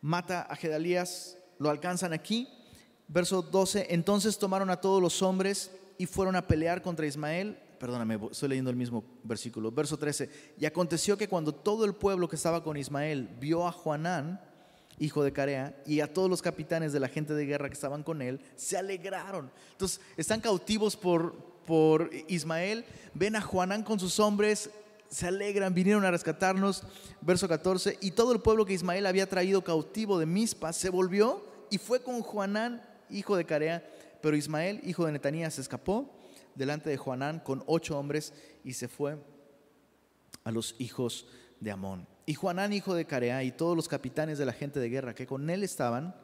S1: mata a Gedalías, lo alcanzan aquí. Verso 12, entonces tomaron a todos los hombres y fueron a pelear contra Ismael perdóname, estoy leyendo el mismo versículo, verso 13. Y aconteció que cuando todo el pueblo que estaba con Ismael vio a Juanán, hijo de Carea, y a todos los capitanes de la gente de guerra que estaban con él, se alegraron. Entonces, están cautivos por, por Ismael, ven a Juanán con sus hombres, se alegran, vinieron a rescatarnos. Verso 14, y todo el pueblo que Ismael había traído cautivo de Mispa se volvió y fue con Juanán, hijo de Carea, pero Ismael, hijo de Netanías, se escapó delante de Juanán con ocho hombres y se fue a los hijos de Amón. Y Juanán, hijo de Carea, y todos los capitanes de la gente de guerra que con él estaban,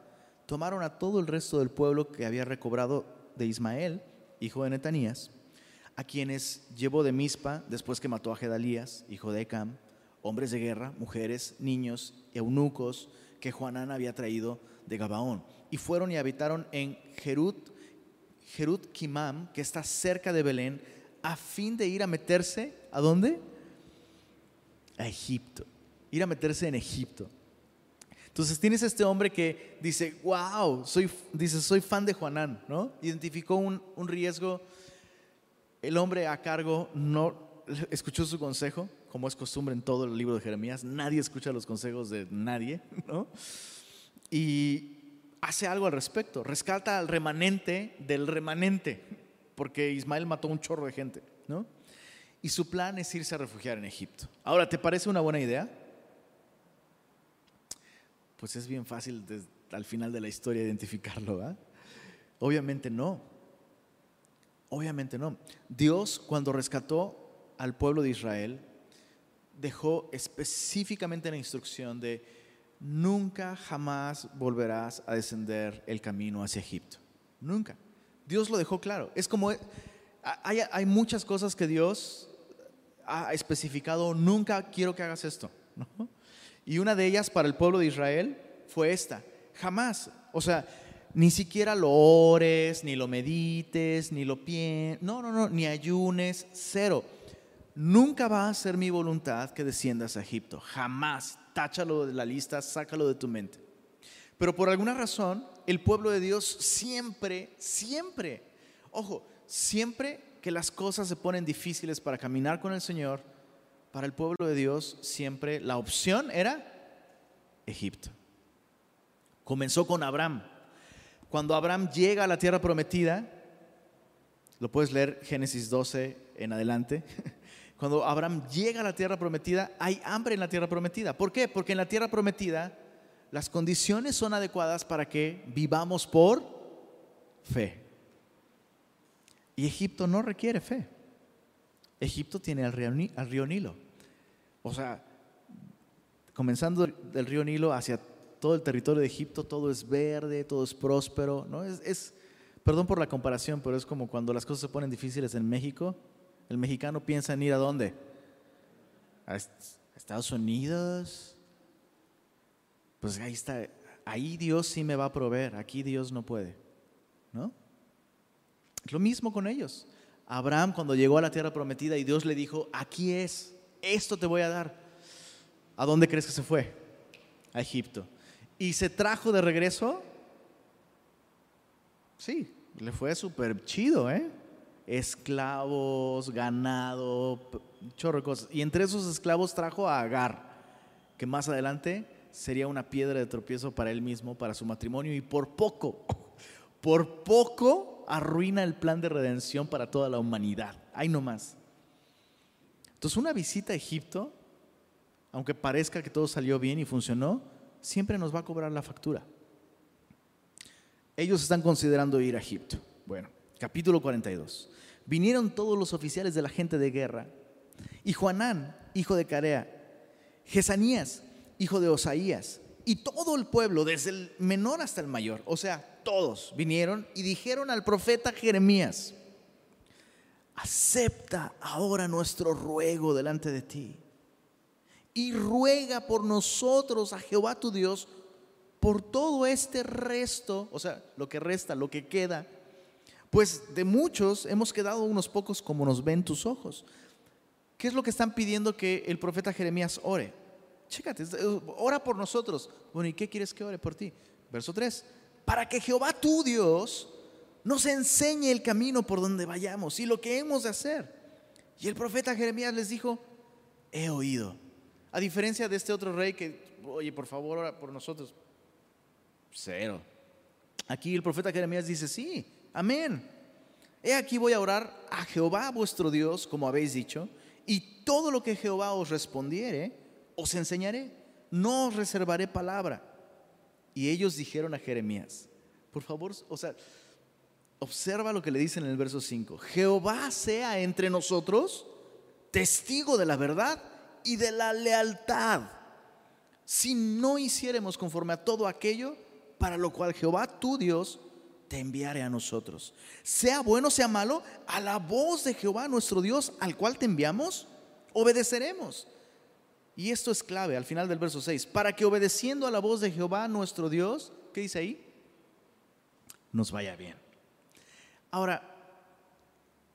S1: tomaron a todo el resto del pueblo que había recobrado de Ismael, hijo de Netanías, a quienes llevó de Mizpa después que mató a Gedalías, hijo de Ecam, hombres de guerra, mujeres, niños, eunucos, que Juanán había traído de Gabaón. Y fueron y habitaron en Jerut Jerut Kimam, que está cerca de Belén, a fin de ir a meterse, ¿a dónde? A Egipto. Ir a meterse en Egipto. Entonces tienes este hombre que dice, wow, soy, dice, soy fan de Juanán, ¿no? Identificó un, un riesgo. El hombre a cargo no escuchó su consejo, como es costumbre en todo el libro de Jeremías. Nadie escucha los consejos de nadie, <laughs> ¿no? Y, hace algo al respecto, rescata al remanente del remanente, porque Ismael mató un chorro de gente, ¿no? Y su plan es irse a refugiar en Egipto. Ahora, ¿te parece una buena idea? Pues es bien fácil al final de la historia identificarlo, ¿ah? Obviamente no. Obviamente no. Dios cuando rescató al pueblo de Israel dejó específicamente la instrucción de nunca jamás volverás a descender el camino hacia Egipto. Nunca. Dios lo dejó claro. Es como, hay, muchas cosas que Dios ha especificado, nunca quiero que hagas esto. Y una de ellas para el pueblo de Israel fue esta. Jamás. O sea, ni siquiera lo ores, ni lo medites, ni lo pienses. No, no, no, ni ayunes, cero. Nunca va a ser mi voluntad que desciendas a Egipto. Jamás. Táchalo de la lista, sácalo de tu mente. Pero por alguna razón, el pueblo de Dios siempre, siempre, ojo, siempre que las cosas se ponen difíciles para caminar con el Señor, para el pueblo de Dios siempre la opción era Egipto. Comenzó con Abraham. Cuando Abraham llega a la tierra prometida, lo puedes leer Génesis 12 en adelante. <laughs> Cuando Abraham llega a la tierra prometida, hay hambre en la tierra prometida. ¿Por qué? Porque en la tierra prometida las condiciones son adecuadas para que vivamos por fe. Y Egipto no requiere fe. Egipto tiene al río, Nilo. O sea, comenzando del río Nilo hacia todo el territorio de Egipto, todo es verde, todo es próspero. ¿no? Es, perdón por la comparación, pero es como cuando las cosas se ponen difíciles en México, el mexicano piensa en ir a dónde? A Estados Unidos. Pues ahí está, ahí Dios sí me va a proveer, aquí Dios no puede. ¿No? Lo mismo con ellos. Abraham cuando llegó a la tierra prometida y Dios le dijo, aquí es, esto te voy a dar. ¿A dónde crees que se fue? A Egipto. ¿Y se trajo de regreso? Sí, le fue súper chido, ¿eh? Esclavos, ganado, chorro de cosas. Y entre esos esclavos trajo a Agar, que más adelante sería una piedra de tropiezo para él mismo, para su matrimonio, y por poco, <laughs> por poco arruina el plan de redención para toda la humanidad. Ahí nomás. Entonces una visita a Egipto, aunque parezca que todo salió bien y funcionó, siempre nos va a cobrar la factura. Ellos están considerando ir a Egipto. Bueno, capítulo 42. Vinieron todos los oficiales de la gente de guerra y Juanán, hijo de Carea, Jesanías, hijo de Osaías, y todo el pueblo, desde el menor hasta el mayor, o sea, todos vinieron y dijeron al profeta Jeremías, acepta ahora nuestro ruego delante de ti y ruega por nosotros a Jehová tu Dios por todo este resto, o sea, lo que resta, lo que queda, pues de muchos hemos quedado unos pocos como nos ven tus ojos. ¿Qué es lo que están pidiendo que el profeta Jeremías ore? Chécate, ora por nosotros. Bueno, ¿y qué quieres que ore por ti? Verso 3 para que Jehová tu Dios nos enseñe el camino por donde vayamos y lo que hemos de hacer. Y el profeta Jeremías les dijo, he oído. A diferencia de este otro rey que, oye, por favor, ora por nosotros. Cero. Aquí el profeta Jeremías dice, sí, amén. He aquí voy a orar a Jehová vuestro Dios, como habéis dicho, y todo lo que Jehová os respondiere, os enseñaré. No os reservaré palabra y ellos dijeron a Jeremías, por favor, o sea, observa lo que le dicen en el verso 5, Jehová sea entre nosotros testigo de la verdad y de la lealtad, si no hiciéramos conforme a todo aquello para lo cual Jehová tu Dios te enviare a nosotros. Sea bueno, sea malo, a la voz de Jehová nuestro Dios, al cual te enviamos, obedeceremos. Y esto es clave al final del verso 6, para que obedeciendo a la voz de Jehová nuestro Dios, ¿qué dice ahí? Nos vaya bien. Ahora,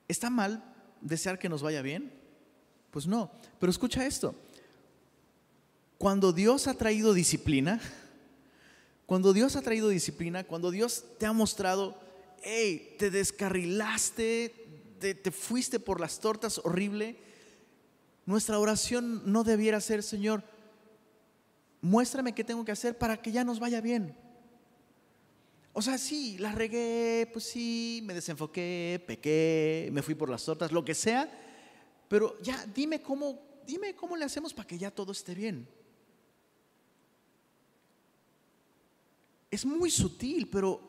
S1: ¿está mal desear que nos vaya bien? Pues no, pero escucha esto. Cuando Dios ha traído disciplina, cuando Dios ha traído disciplina, cuando Dios te ha mostrado, hey, te descarrilaste, te, te fuiste por las tortas horrible, nuestra oración no debiera ser, Señor, muéstrame qué tengo que hacer para que ya nos vaya bien. O sea, sí, la regué, pues sí, me desenfoqué, pequé, me fui por las tortas, lo que sea, pero ya dime cómo, dime cómo le hacemos para que ya todo esté bien. Es muy sutil, pero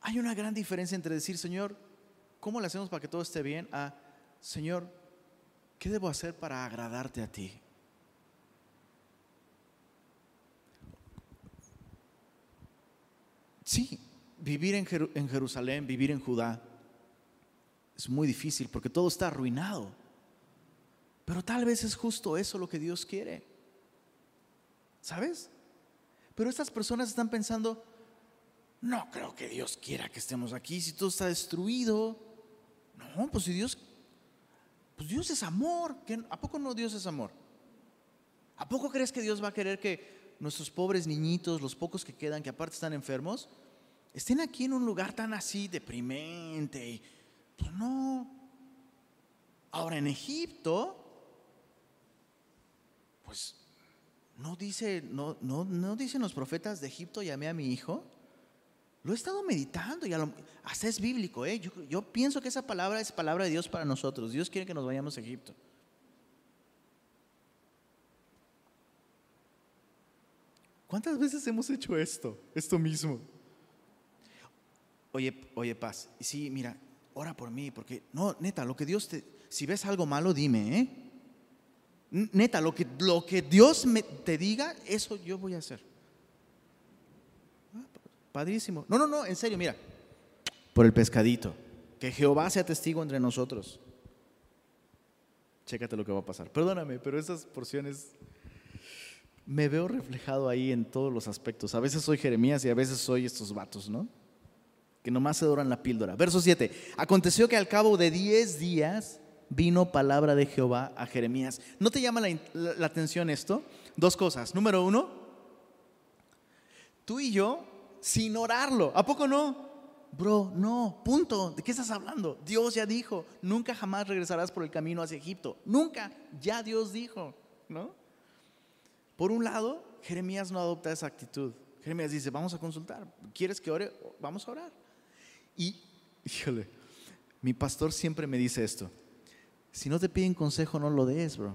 S1: hay una gran diferencia entre decir, Señor, ¿cómo le hacemos para que todo esté bien? A, Señor, ¿qué debo hacer para agradarte a ti? Sí, vivir en, Jerusalén, vivir en Judá, es muy difícil porque todo está arruinado. Pero tal vez es justo eso lo que Dios quiere. ¿Sabes? Pero estas personas están pensando, no creo que Dios quiera que estemos aquí si todo está destruido. No, pues si Dios, pues Dios es amor. ¿A poco no Dios es amor? ¿A poco crees que Dios va a querer que nuestros pobres niñitos, los pocos que quedan, que aparte están enfermos, estén aquí en un lugar tan así deprimente? No. Ahora en Egipto, pues no dice, no, no, no dicen los profetas de Egipto, llamé a mi hijo. Lo he estado meditando y hasta es bíblico. ¿eh? Yo, yo, pienso que esa palabra es palabra de Dios para nosotros. Dios quiere que nos vayamos a Egipto. ¿Cuántas veces hemos hecho esto? Esto mismo. Oye, oye, paz. Sí, mira, ora por mí, porque no, neta, lo que Dios te, si ves algo malo, dime, ¿eh? Neta, lo que, lo que Dios me, te diga, eso yo voy a hacer. Ah, padrísimo. No, no, no, en serio, mira. Por el pescadito. Que Jehová sea testigo entre nosotros. Chécate lo que va a pasar. Perdóname, pero esas porciones me veo reflejado ahí en todos los aspectos. A veces soy Jeremías y a veces soy estos vatos, ¿no? Que nomás se doran la píldora. Verso 7. Aconteció que al cabo de 10 días vino palabra de Jehová a Jeremías. ¿No te llama la, atención esto? Dos cosas. Número uno, tú y yo, sin orarlo, ¿a poco no? Bro, no, punto. ¿De qué estás hablando? Dios ya dijo, nunca jamás regresarás por el camino hacia Egipto. Nunca, ya Dios dijo, ¿no? Por un lado, Jeremías no adopta esa actitud. Jeremías dice, vamos a consultar. ¿Quieres que ore? Vamos a orar. Y, híjole, mi pastor siempre me dice esto. Si no te piden consejo, no lo des, bro.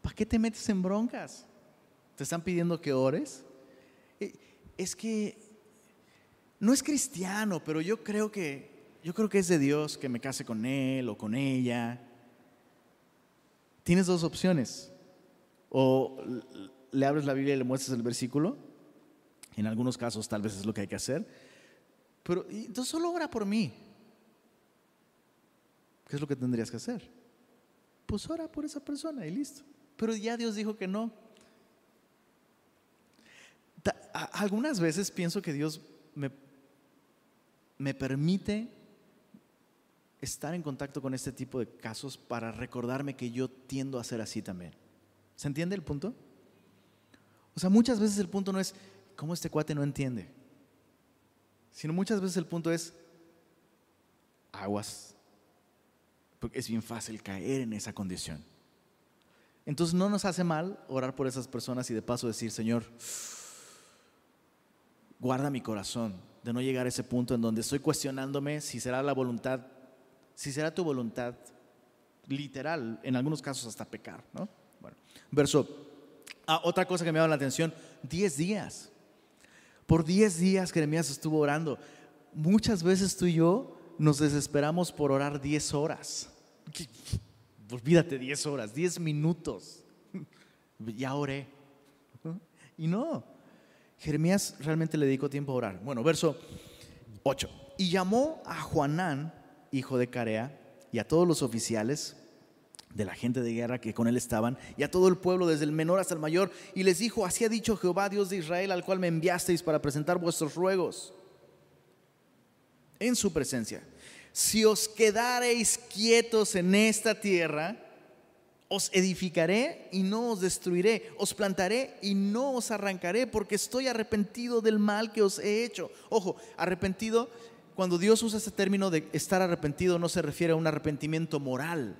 S1: ¿Para qué te metes en broncas? ¿Te están pidiendo que ores? Eh, es que no es cristiano, pero yo creo que yo creo que es de Dios que me case con él o con ella. Tienes dos opciones. O le abres la Biblia y le muestras el versículo. En algunos casos tal vez es lo que hay que hacer. Pero entonces solo ora por mí. ¿Qué es lo que tendrías que hacer? Pues ora por esa persona y listo. Pero ya Dios dijo que no. Algunas veces pienso que Dios me, me permite estar en contacto con este tipo de casos para recordarme que yo tiendo a ser así también. ¿Se entiende el punto? O sea, muchas veces el punto no es cómo este cuate no entiende, sino muchas veces el punto es aguas, porque es bien fácil caer en esa condición. Entonces no nos hace mal orar por esas personas y de paso decir, Señor, guarda mi corazón de no llegar a ese punto en donde estoy cuestionándome si será la voluntad, si será tu voluntad literal, en algunos casos hasta pecar, ¿no? Bueno, verso, ah, otra cosa que me llama la atención, 10 días. Por 10 días Jeremías estuvo orando. Muchas veces tú y yo nos desesperamos por orar 10 horas. Olvídate 10 horas, 10 minutos. <laughs> Ya oré. Y no, Jeremías realmente le dedicó tiempo a orar. Bueno, verso 8. Y llamó a Juanán, hijo de Carea, y a todos los oficiales de la gente de guerra que con él estaban, y a todo el pueblo, desde el menor hasta el mayor, y les dijo, así ha dicho Jehová, Dios de Israel, al cual me enviasteis para presentar vuestros ruegos en su presencia si os quedareis quietos en esta tierra, os edificaré y no os destruiré, os plantaré y no os arrancaré, porque estoy arrepentido del mal que os he hecho. Ojo, arrepentido, cuando Dios usa ese término de estar arrepentido, no se refiere a un arrepentimiento moral,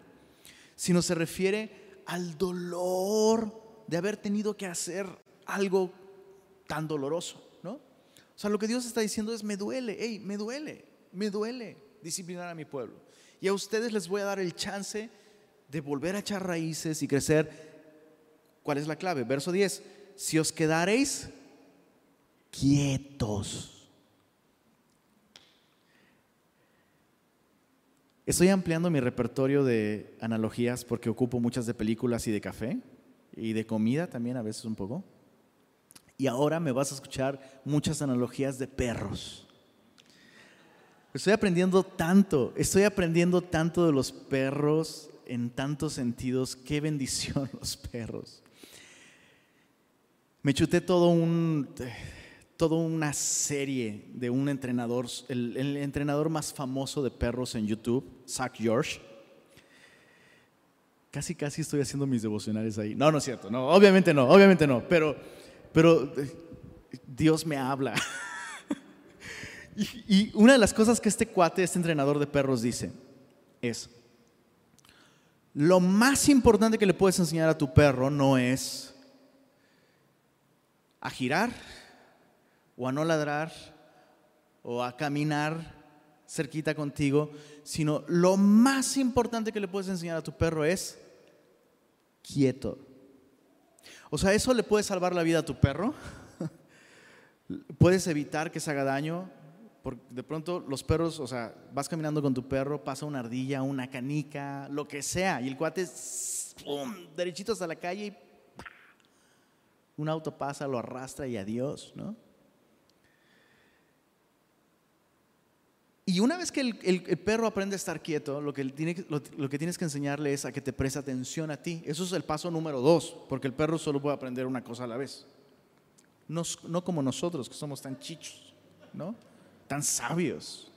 S1: sino se refiere al dolor de haber tenido que hacer algo tan doloroso, ¿no? O sea, lo que Dios está diciendo es, me duele, hey, me duele, me duele disciplinar a mi pueblo. Y a ustedes les voy a dar el chance de volver a echar raíces y crecer. ¿Cuál es la clave? Verso 10. Si os quedareis quietos. Estoy ampliando mi repertorio de analogías porque ocupo muchas de películas y de café y de comida también a veces un poco. Y ahora me vas a escuchar muchas analogías de perros. Estoy aprendiendo tanto, estoy aprendiendo tanto de los perros en tantos sentidos. Qué bendición <laughs> los perros. Me chuté todo un, toda una serie de un entrenador, el, el entrenador más famoso de perros en YouTube, Zach George. Casi, casi estoy haciendo mis devocionales ahí. No, no es cierto, no, obviamente no, obviamente no, pero, pero eh, Dios me habla. <laughs> y, y una de las cosas que este cuate, este entrenador de perros dice, es, lo más importante que le puedes enseñar a tu perro no es a girar o a no ladrar o a caminar cerquita contigo, sino lo más importante que le puedes enseñar a tu perro es quieto. O sea, eso le puede salvar la vida a tu perro. <laughs> Puedes evitar que se haga daño. Porque de pronto los perros, o sea, vas caminando con tu perro, pasa una ardilla, una canica, lo que sea, y el cuate, ¡pum! derechito hasta la calle y un auto pasa, lo arrastra y adiós, ¿no? Y una vez que el, perro aprende a estar quieto, lo que, tienes que enseñarle es a que te preste atención a ti. Eso es el paso número dos, porque el perro solo puede aprender una cosa a la vez. No, no como nosotros, que somos tan chichos, ¿no? Tan sabios.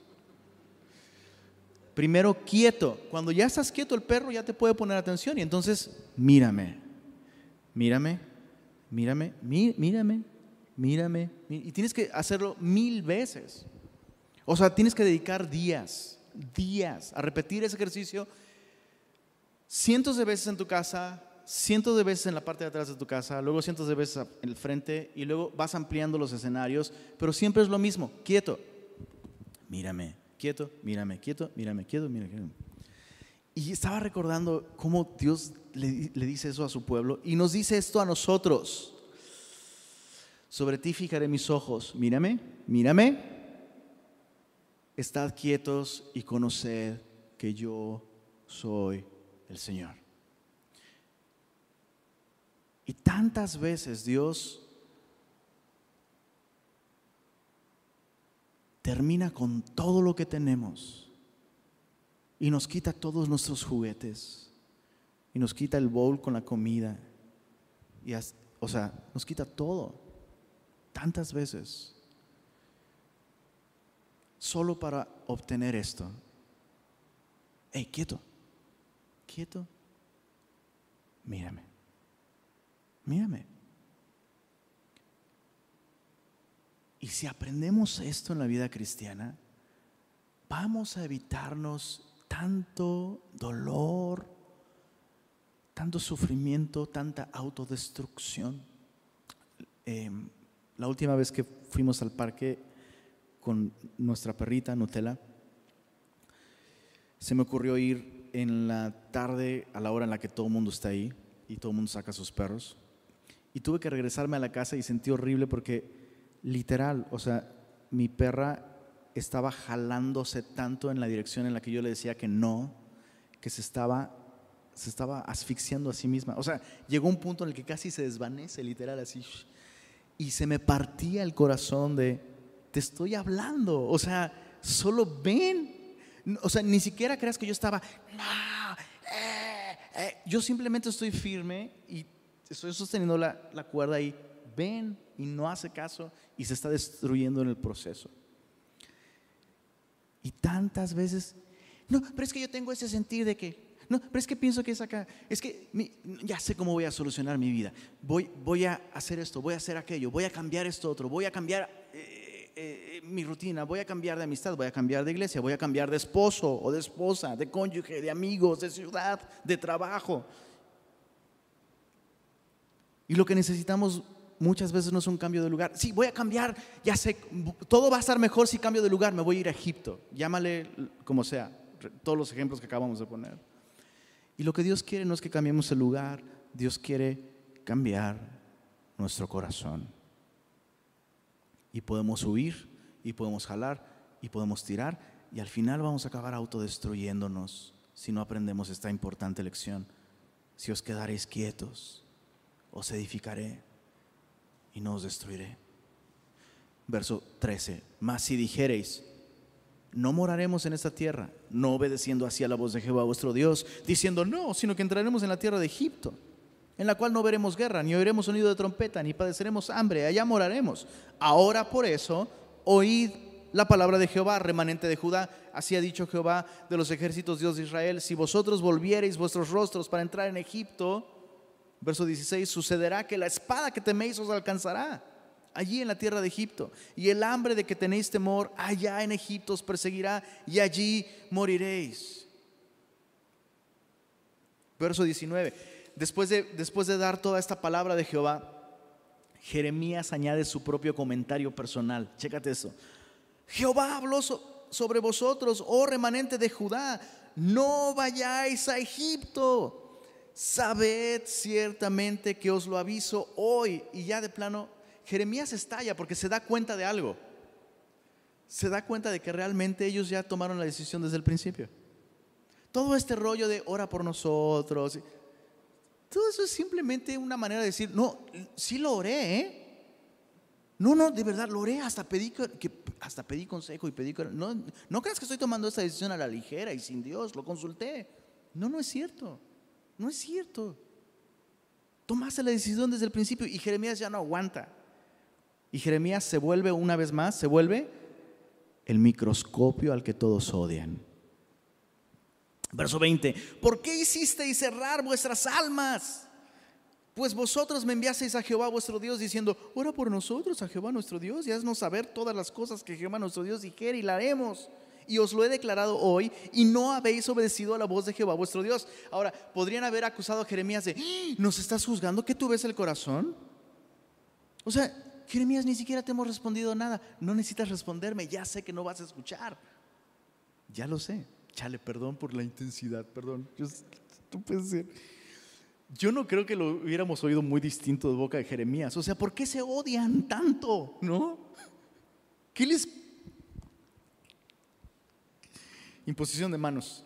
S1: Primero quieto. Cuando ya estás quieto, el perro ya te puede poner atención y entonces mírame, mírame, mírame, mírame, mírame. Y tienes que hacerlo mil veces. O sea, tienes que dedicar días, días a repetir ese ejercicio. Cientos de veces en tu casa, cientos de veces en la parte de atrás de tu casa, luego cientos de veces en el frente y luego vas ampliando los escenarios, pero siempre es lo mismo, quieto, mírame, quieto, mírame, quieto, mírame, quieto, mírame. Y estaba recordando cómo Dios le, le dice eso a su pueblo y nos dice esto a nosotros. Sobre ti fijaré mis ojos, mírame, mírame, estad quietos y conoced que yo soy el Señor. Y tantas veces Dios termina con todo lo que tenemos y nos quita todos nuestros juguetes y nos quita el bowl con la comida y o sea, nos quita todo tantas veces solo para obtener esto. Hey, quieto, quieto, mírame, mírame. Y si aprendemos esto en la vida cristiana, vamos a evitarnos tanto dolor, tanto sufrimiento, tanta autodestrucción. Em, la última vez que fuimos al parque, con nuestra perrita Nutella, se me ocurrió ir en la tarde a la hora en la que todo el mundo está ahí y todo el mundo saca sus perros. Y tuve que regresarme a la casa y sentí horrible porque literal, o sea, mi perra estaba jalándose tanto en la dirección en la que yo le decía que no, que se estaba se estaba asfixiando a sí misma. O sea, llegó un punto en el que casi se desvanece, literal así. Y se me partía el corazón de te estoy hablando. O sea, solo ven. O sea, ni siquiera creas que yo estaba, no, eh, eh". yo simplemente estoy firme y estoy sosteniendo la, la cuerda ahí. Ven y no hace caso y se está destruyendo en el proceso. Y tantas veces, no, pero es que yo tengo ese sentir de que, no, pero es que pienso que es acá, es que ya sé cómo voy a solucionar mi vida. Voy, voy a hacer esto, voy a hacer aquello, voy a cambiar esto otro, voy a cambiar eh, eh, mi rutina, voy a cambiar de amistad, voy a cambiar de iglesia, voy a cambiar de esposo o de esposa, de cónyuge, de amigos, de ciudad, de trabajo. Y lo que necesitamos muchas veces no es un cambio de lugar. Sí, voy a cambiar, ya sé, todo va a estar mejor si cambio de lugar, me voy a ir a Egipto, llámale como sea, todos los ejemplos que acabamos de poner. Y lo que Dios quiere no es que cambiemos el lugar, Dios quiere cambiar nuestro corazón y podemos huir y podemos jalar y podemos tirar y al final vamos a acabar autodestruyéndonos si no aprendemos esta importante lección. Si os quedaréis quietos, os edificaré y no os destruiré. Verso 13, mas si dijereis, no moraremos en esta tierra, no obedeciendo así a la voz de Jehová vuestro Dios, diciendo no, sino que entraremos en la tierra de Egipto en la cual no veremos guerra, ni oiremos sonido de trompeta, ni padeceremos hambre, allá moraremos. Ahora por eso, oíd la palabra de Jehová, remanente de Judá. Así ha dicho Jehová de los ejércitos, Dios de Israel, si vosotros volviereis vuestros rostros para entrar en Egipto, verso 16, sucederá que la espada que teméis os alcanzará allí en la tierra de Egipto, y el hambre de que tenéis temor allá en Egipto os perseguirá, y allí moriréis. Verso 19, después de, después de dar toda esta palabra de Jehová, Jeremías añade su propio comentario personal. Chécate eso. Jehová habló sobre vosotros, oh remanente de Judá, no vayáis a Egipto. Sabed ciertamente que os lo aviso hoy. Y ya de plano, Jeremías estalla porque se da cuenta de algo. Se da cuenta de que realmente ellos ya tomaron la decisión desde el principio. Todo este rollo de ora por nosotros, todo eso es simplemente una manera de decir, no, sí lo oré, ¿eh? No, no, de verdad, lo oré, hasta pedí, hasta pedí consejo y pedí... No, no creas que estoy tomando esta decisión a la ligera y sin Dios, lo consulté. No, no es cierto, no es cierto. Tomaste la decisión desde el principio y Jeremías ya no aguanta. Y Jeremías se vuelve una vez más, se vuelve el microscopio al que todos odian. Verso 20, ¿por qué hicisteis cerrar vuestras almas? Pues vosotros me enviasteis a Jehová vuestro Dios diciendo, ora por nosotros a Jehová nuestro Dios y haznos saber todas las cosas que Jehová nuestro Dios dijere y la haremos. Y os lo he declarado hoy y no habéis obedecido a la voz de Jehová vuestro Dios. Ahora, podrían haber acusado a Jeremías de, ¡Ah! ¿nos estás juzgando que tú ves el corazón? O sea, Jeremías, ni siquiera te hemos respondido nada. No necesitas responderme, ya sé que no vas a escuchar. Ya lo sé. Chale, perdón por la intensidad, perdón. Yo, tú. Yo no creo que lo hubiéramos oído muy distinto de boca de Jeremías. O sea, ¿por qué se odian tanto? ¿No? ¿Qué les... Imposición de manos.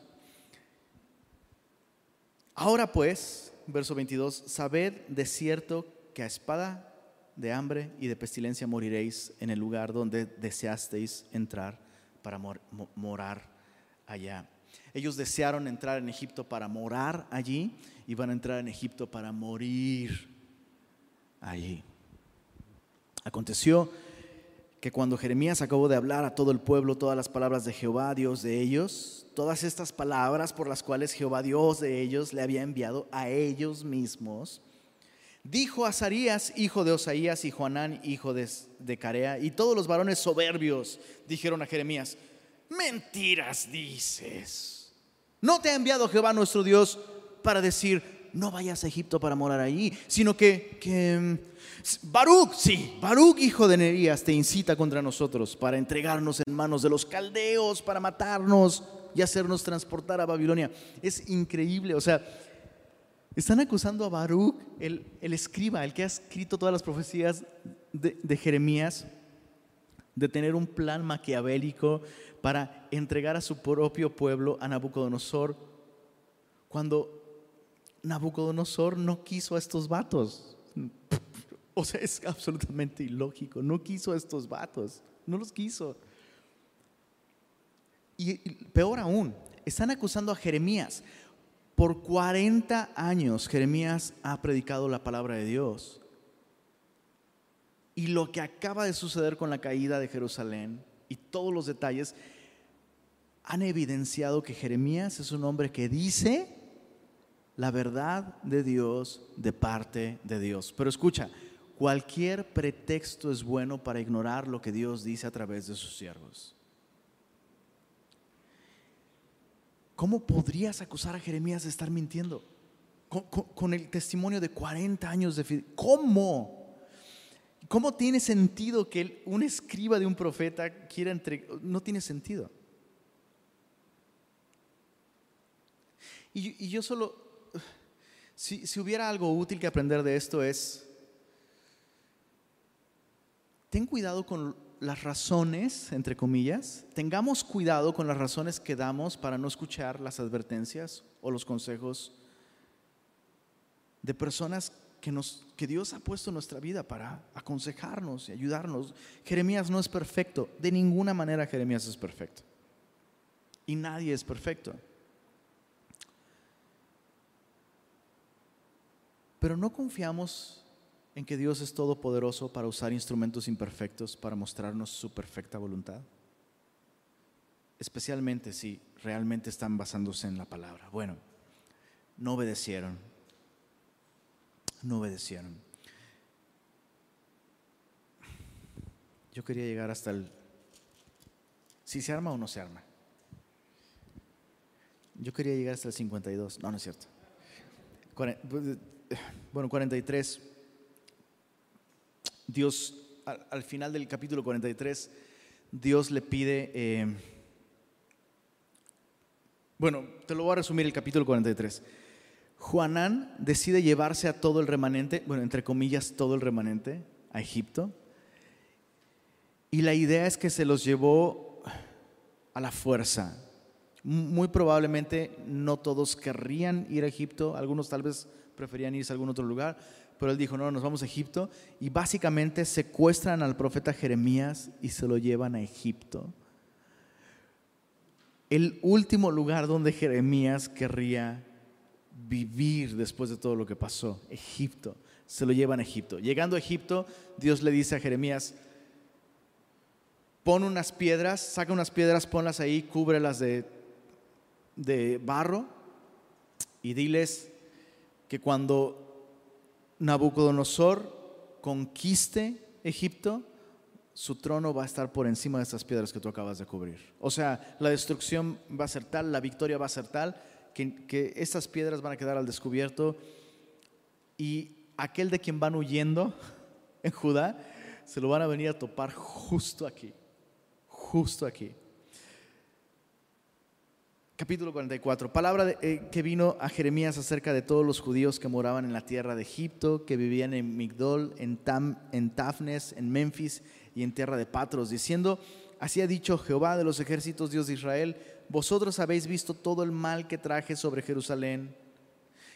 S1: Ahora pues, verso 22, sabed de cierto que a espada de hambre y de pestilencia moriréis en el lugar donde deseasteis entrar para morar allá. Ellos desearon entrar en Egipto para morar allí y van a entrar en Egipto para morir allí. Aconteció que cuando Jeremías acabó de hablar a todo el pueblo todas las palabras de Jehová, Dios de ellos, todas estas palabras por las cuales Jehová, Dios de ellos, le había enviado a ellos mismos, dijo Azarías, hijo de Osaías, y Juanán, hijo de, de Carea, y todos los varones soberbios dijeron a Jeremías, mentiras dices. No te ha enviado Jehová nuestro Dios para decir, no vayas a Egipto para morar allí, sino que, que mm, Baruch, sí, Baruch, hijo de Nerías, te incita contra nosotros para entregarnos en manos de los caldeos, para matarnos y hacernos transportar a Babilonia. Es increíble, o sea, están acusando a Baruch, el, escriba, el que ha escrito todas las profecías de, de Jeremías, de tener un plan maquiavélico para entregar a su propio pueblo a Nabucodonosor, cuando Nabucodonosor no quiso a estos vatos. <laughs> O sea, es absolutamente ilógico. No quiso a estos vatos. No los quiso. Y peor aún, están acusando a Jeremías. Por 40 años Jeremías ha predicado la palabra de Dios. Y lo que acaba de suceder con la caída de Jerusalén y todos los detalles han evidenciado que Jeremías es un hombre que dice la verdad de Dios de parte de Dios. Pero escucha, cualquier pretexto es bueno para ignorar lo que Dios dice a través de sus siervos. ¿Cómo podrías acusar a Jeremías de estar mintiendo? Con, el testimonio de 40 años de ¿Cómo? ¿Cómo tiene sentido que un escriba de un profeta quiera entregar? No tiene sentido. y yo solo si, hubiera algo útil que aprender de esto es, ten cuidado con las razones, entre comillas, tengamos cuidado con las razones que damos para no escuchar las advertencias o los consejos de personas que, Dios ha puesto en nuestra vida para aconsejarnos y ayudarnos. Jeremías no es perfecto, de ninguna manera Jeremías es perfecto. Y nadie es perfecto. Pero no confiamos en que Dios es todopoderoso para usar instrumentos imperfectos para mostrarnos su perfecta voluntad. Especialmente si realmente están basándose en la palabra. Bueno, no obedecieron. No obedecieron. Yo quería llegar hasta el... Si se arma o no se arma. Yo quería llegar hasta el 52. No, no es cierto. Pues, bueno, 43. Dios, al, final del capítulo 43, Dios le pide... Eh, bueno, te lo voy a resumir el capítulo 43. Juanán decide llevarse a todo el remanente, bueno, entre comillas, todo el remanente a Egipto. Y la idea es que se los llevó a la fuerza. Muy probablemente no todos querrían ir a Egipto, algunos tal vez preferían irse a algún otro lugar, pero él dijo, no, nos vamos a Egipto. Y básicamente secuestran al profeta Jeremías y se lo llevan a Egipto. El último lugar donde Jeremías querría vivir después de todo lo que pasó, Egipto. Se lo llevan a Egipto. Llegando a Egipto, Dios le dice a Jeremías, pon unas piedras, saca unas piedras, ponlas ahí, cúbrelas de, de barro y diles que cuando Nabucodonosor conquiste Egipto, su trono va a estar por encima de estas piedras que tú acabas de cubrir. O sea, la destrucción va a ser tal, la victoria va a ser tal, que, estas piedras van a quedar al descubierto y aquel de quien van huyendo <laughs> en Judá, se lo van a venir a topar justo aquí, justo aquí. Capítulo 44. Palabra eh, que vino a Jeremías acerca de todos los judíos que moraban en la tierra de Egipto, que vivían en Migdol, en, Tam, en Tafnes, en Memphis y en tierra de Patros, diciendo, así ha dicho Jehová de los ejércitos, Dios de Israel, vosotros habéis visto todo el mal que traje sobre Jerusalén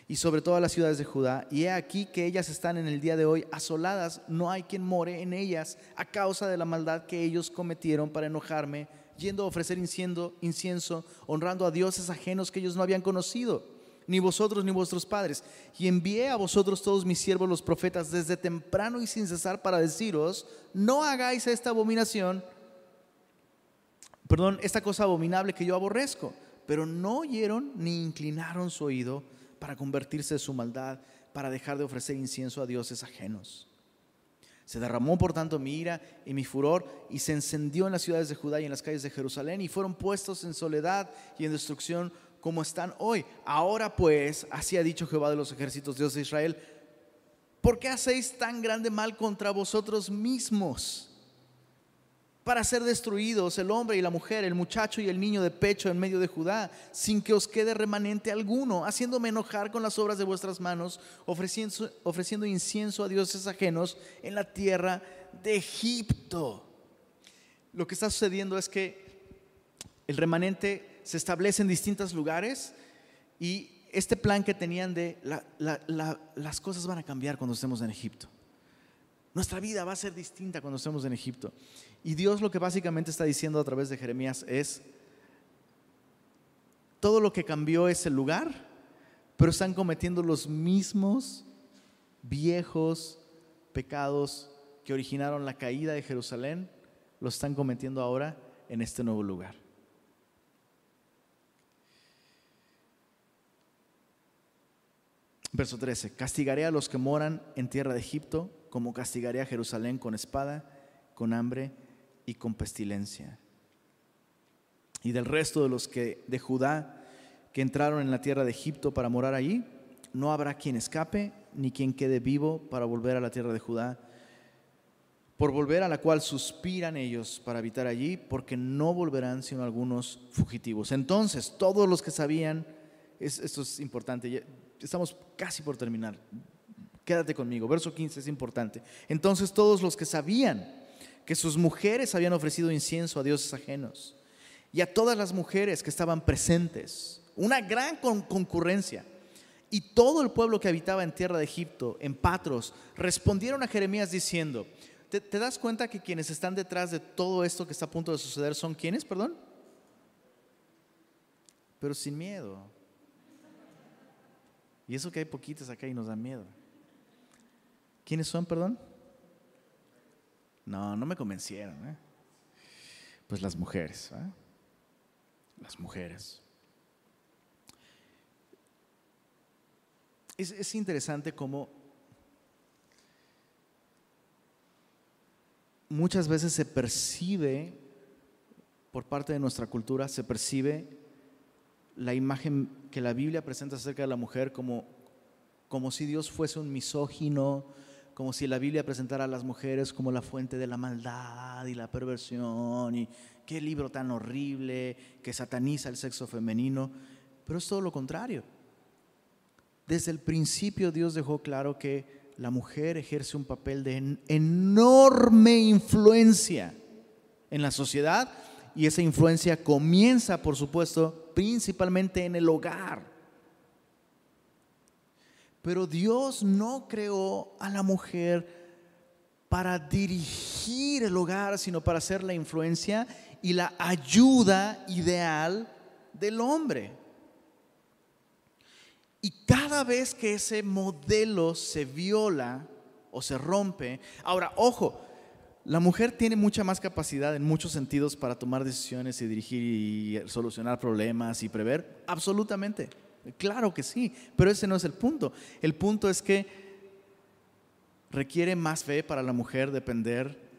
S1: y sobre todas las ciudades de Judá, y he aquí que ellas están en el día de hoy asoladas, no hay quien more en ellas a causa de la maldad que ellos cometieron para enojarme, yendo a ofrecer incienso, incienso honrando a dioses ajenos que ellos no habían conocido, ni vosotros ni vuestros padres. Y envié a vosotros todos mis siervos los profetas desde temprano y sin cesar para deciros, no hagáis esta abominación perdón, esta cosa abominable que yo aborrezco. Pero no oyeron ni inclinaron su oído para convertirse de su maldad, para dejar de ofrecer incienso a dioses ajenos. Se derramó por tanto mi ira y mi furor y se encendió en las ciudades de Judá y en las calles de Jerusalén y fueron puestos en soledad y en destrucción como están hoy. Ahora pues, así ha dicho Jehová de los ejércitos, Dios de Israel, ¿por qué hacéis tan grande mal contra vosotros mismos? Para ser destruidos el hombre y la mujer, el muchacho y el niño de pecho en medio de Judá, sin que os quede remanente alguno, haciéndome enojar con las obras de vuestras manos, ofreciendo, incienso a dioses ajenos en la tierra de Egipto. Lo que está sucediendo es que el remanente se establece en distintos lugares y este plan que tenían de las cosas van a cambiar cuando estemos en Egipto. Nuestra vida va a ser distinta cuando estemos en Egipto. Y Dios lo que básicamente está diciendo a través de Jeremías es, todo lo que cambió es el lugar, pero están cometiendo los mismos viejos pecados que originaron la caída de Jerusalén, los están cometiendo ahora en este nuevo lugar. Verso 13, castigaré a los que moran en tierra de Egipto, como castigaré a Jerusalén con espada, con hambre y con pestilencia. Y del resto de los que de Judá que entraron en la tierra de Egipto para morar allí, no habrá quien escape ni quien quede vivo para volver a la tierra de Judá, por volver a la cual suspiran ellos para habitar allí, porque no volverán sino algunos fugitivos. Entonces, todos los que sabían, esto es importante, estamos casi por terminar, quédate conmigo, verso 15 es importante. Entonces, todos los que sabían, que sus mujeres habían ofrecido incienso a dioses ajenos y a todas las mujeres que estaban presentes, una gran concurrencia. Y todo el pueblo que habitaba en tierra de Egipto, en Patros, respondieron a Jeremías diciendo, ¿te, ¿te, das cuenta que quienes están detrás de todo esto que está a punto de suceder son quienes, perdón? Pero sin miedo. Y eso que hay poquitas acá y nos da miedo. ¿Quiénes son, perdón? No, no me convencieron. ¿eh? Pues las mujeres. ¿eh? Las mujeres. Es, es interesante cómo muchas veces se percibe, por parte de nuestra cultura, se percibe la imagen que la Biblia presenta acerca de la mujer como, como si Dios fuese un misógino, como si la Biblia presentara a las mujeres como la fuente de la maldad y la perversión, y qué libro tan horrible que sataniza el sexo femenino, pero es todo lo contrario. Desde el principio Dios dejó claro que la mujer ejerce un papel de enorme influencia en la sociedad y esa influencia comienza, por supuesto, principalmente en el hogar. Pero Dios no creó a la mujer para dirigir el hogar, sino para ser la influencia y la ayuda ideal del hombre. Y cada vez que ese modelo se viola o se rompe, ahora, ojo, la mujer tiene mucha más capacidad en muchos sentidos para tomar decisiones y dirigir y solucionar problemas y prever, absolutamente. Claro que sí, pero ese no es el punto. El punto es que requiere más fe para la mujer depender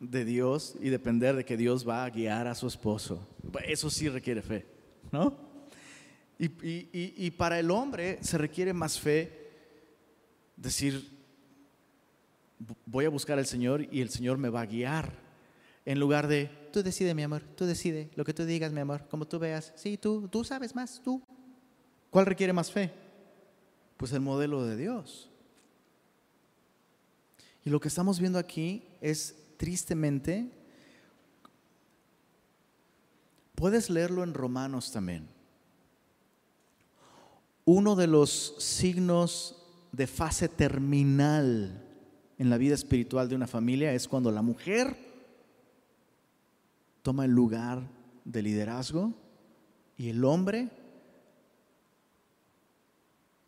S1: de Dios y depender de que Dios va a guiar a su esposo. Eso sí requiere fe, ¿no? Y, para el hombre se requiere más fe decir, voy a buscar al Señor y el Señor me va a guiar. En lugar de, tú decide mi amor, tú decide lo que tú digas mi amor, como tú veas. Sí, tú, tú sabes más, tú. ¿Cuál requiere más fe? Pues el modelo de Dios. Y lo que estamos viendo aquí es tristemente, puedes leerlo en Romanos también uno de los signos de fase terminal en la vida espiritual de una familia es cuando la mujer toma el lugar de liderazgo y el hombre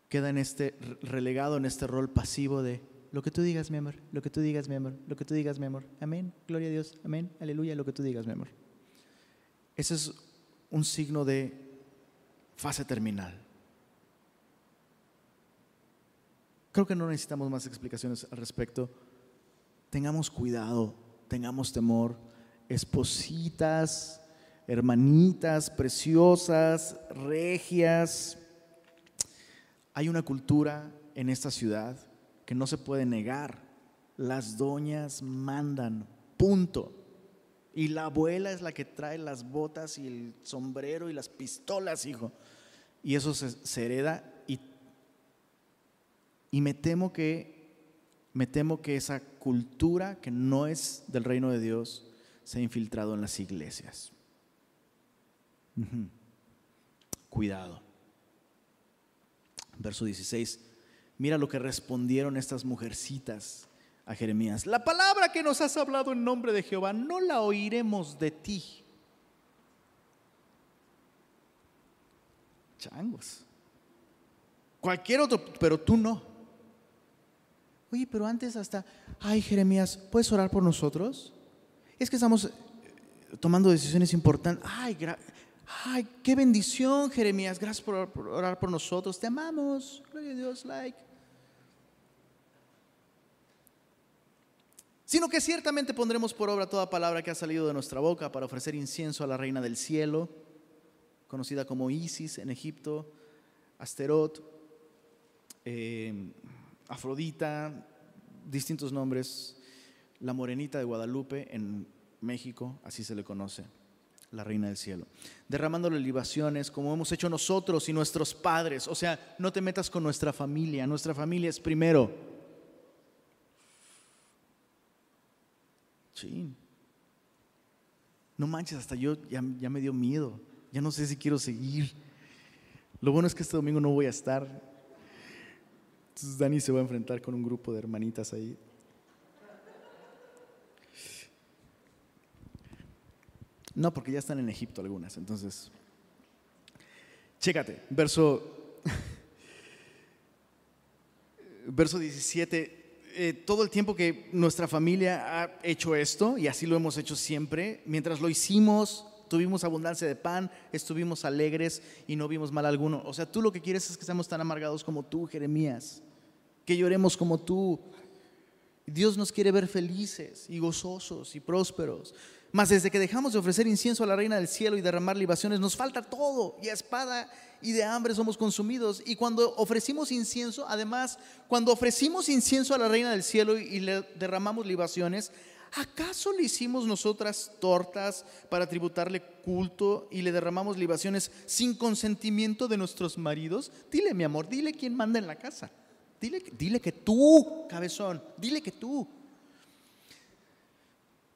S1: queda en este relegado en este rol pasivo de lo que tú digas, mi amor, lo que tú digas, mi amor, lo que tú digas, mi amor. Amén. Gloria a Dios. Amén. Aleluya, lo que tú digas, mi amor. Ese es un signo de fase terminal. Creo que no necesitamos más explicaciones al respecto. Tengamos cuidado, tengamos temor. Espositas, hermanitas preciosas, regias. Hay una cultura en esta ciudad que no se puede negar. Las doñas mandan, punto. Y la abuela es la que trae las botas y el sombrero y las pistolas, hijo. Y eso se, hereda y me temo que me temo que esa cultura que no es del reino de Dios se ha infiltrado en las iglesias. Cuidado. Verso 16. Mira lo que respondieron estas mujercitas a Jeremías. La palabra que nos has hablado en nombre de Jehová no la oiremos de ti. Changos. Cualquier otro, pero tú no. Oye, pero antes hasta, ay Jeremías, ¿puedes orar por nosotros? Es que estamos eh, tomando decisiones importantes. Ay, ay qué bendición Jeremías, gracias por, orar por nosotros, te amamos. Gloria a Dios, like. Sino que ciertamente pondremos por obra toda palabra que ha salido de nuestra boca para ofrecer incienso a la reina del cielo, conocida como Isis en Egipto, Asterot. Eh, Afrodita, distintos nombres, la morenita de Guadalupe en México, así se le conoce, la reina del cielo. Derramándole libaciones como hemos hecho nosotros y nuestros padres. O sea, no te metas con nuestra familia, nuestra familia es primero. Sí. No manches, hasta yo ya, ya me dio miedo. Ya no sé si quiero seguir. Lo bueno es que este domingo no voy a estar. Entonces Dani se va a enfrentar con un grupo de hermanitas ahí. No, porque ya están en Egipto algunas. Entonces, chécate, verso, <laughs> verso 17. eh, todo el tiempo que nuestra familia ha hecho esto, y así lo hemos hecho siempre, mientras lo hicimos, tuvimos abundancia de pan, estuvimos alegres y no vimos mal alguno. O sea, tú lo que quieres es que seamos tan amargados como tú, Jeremías, que lloremos como tú. Dios nos quiere ver felices y gozosos y prósperos. Mas desde que dejamos de ofrecer incienso a la reina del cielo y derramar libaciones, nos falta todo y a espada y de hambre somos consumidos. Y cuando ofrecimos incienso, además, cuando ofrecimos incienso a la reina del cielo y le derramamos libaciones, ¿acaso le hicimos nosotras tortas para tributarle culto y le derramamos libaciones sin consentimiento de nuestros maridos? Dile, mi amor, dile quién manda en la casa. Dile, dile que tú, cabezón, dile que tú.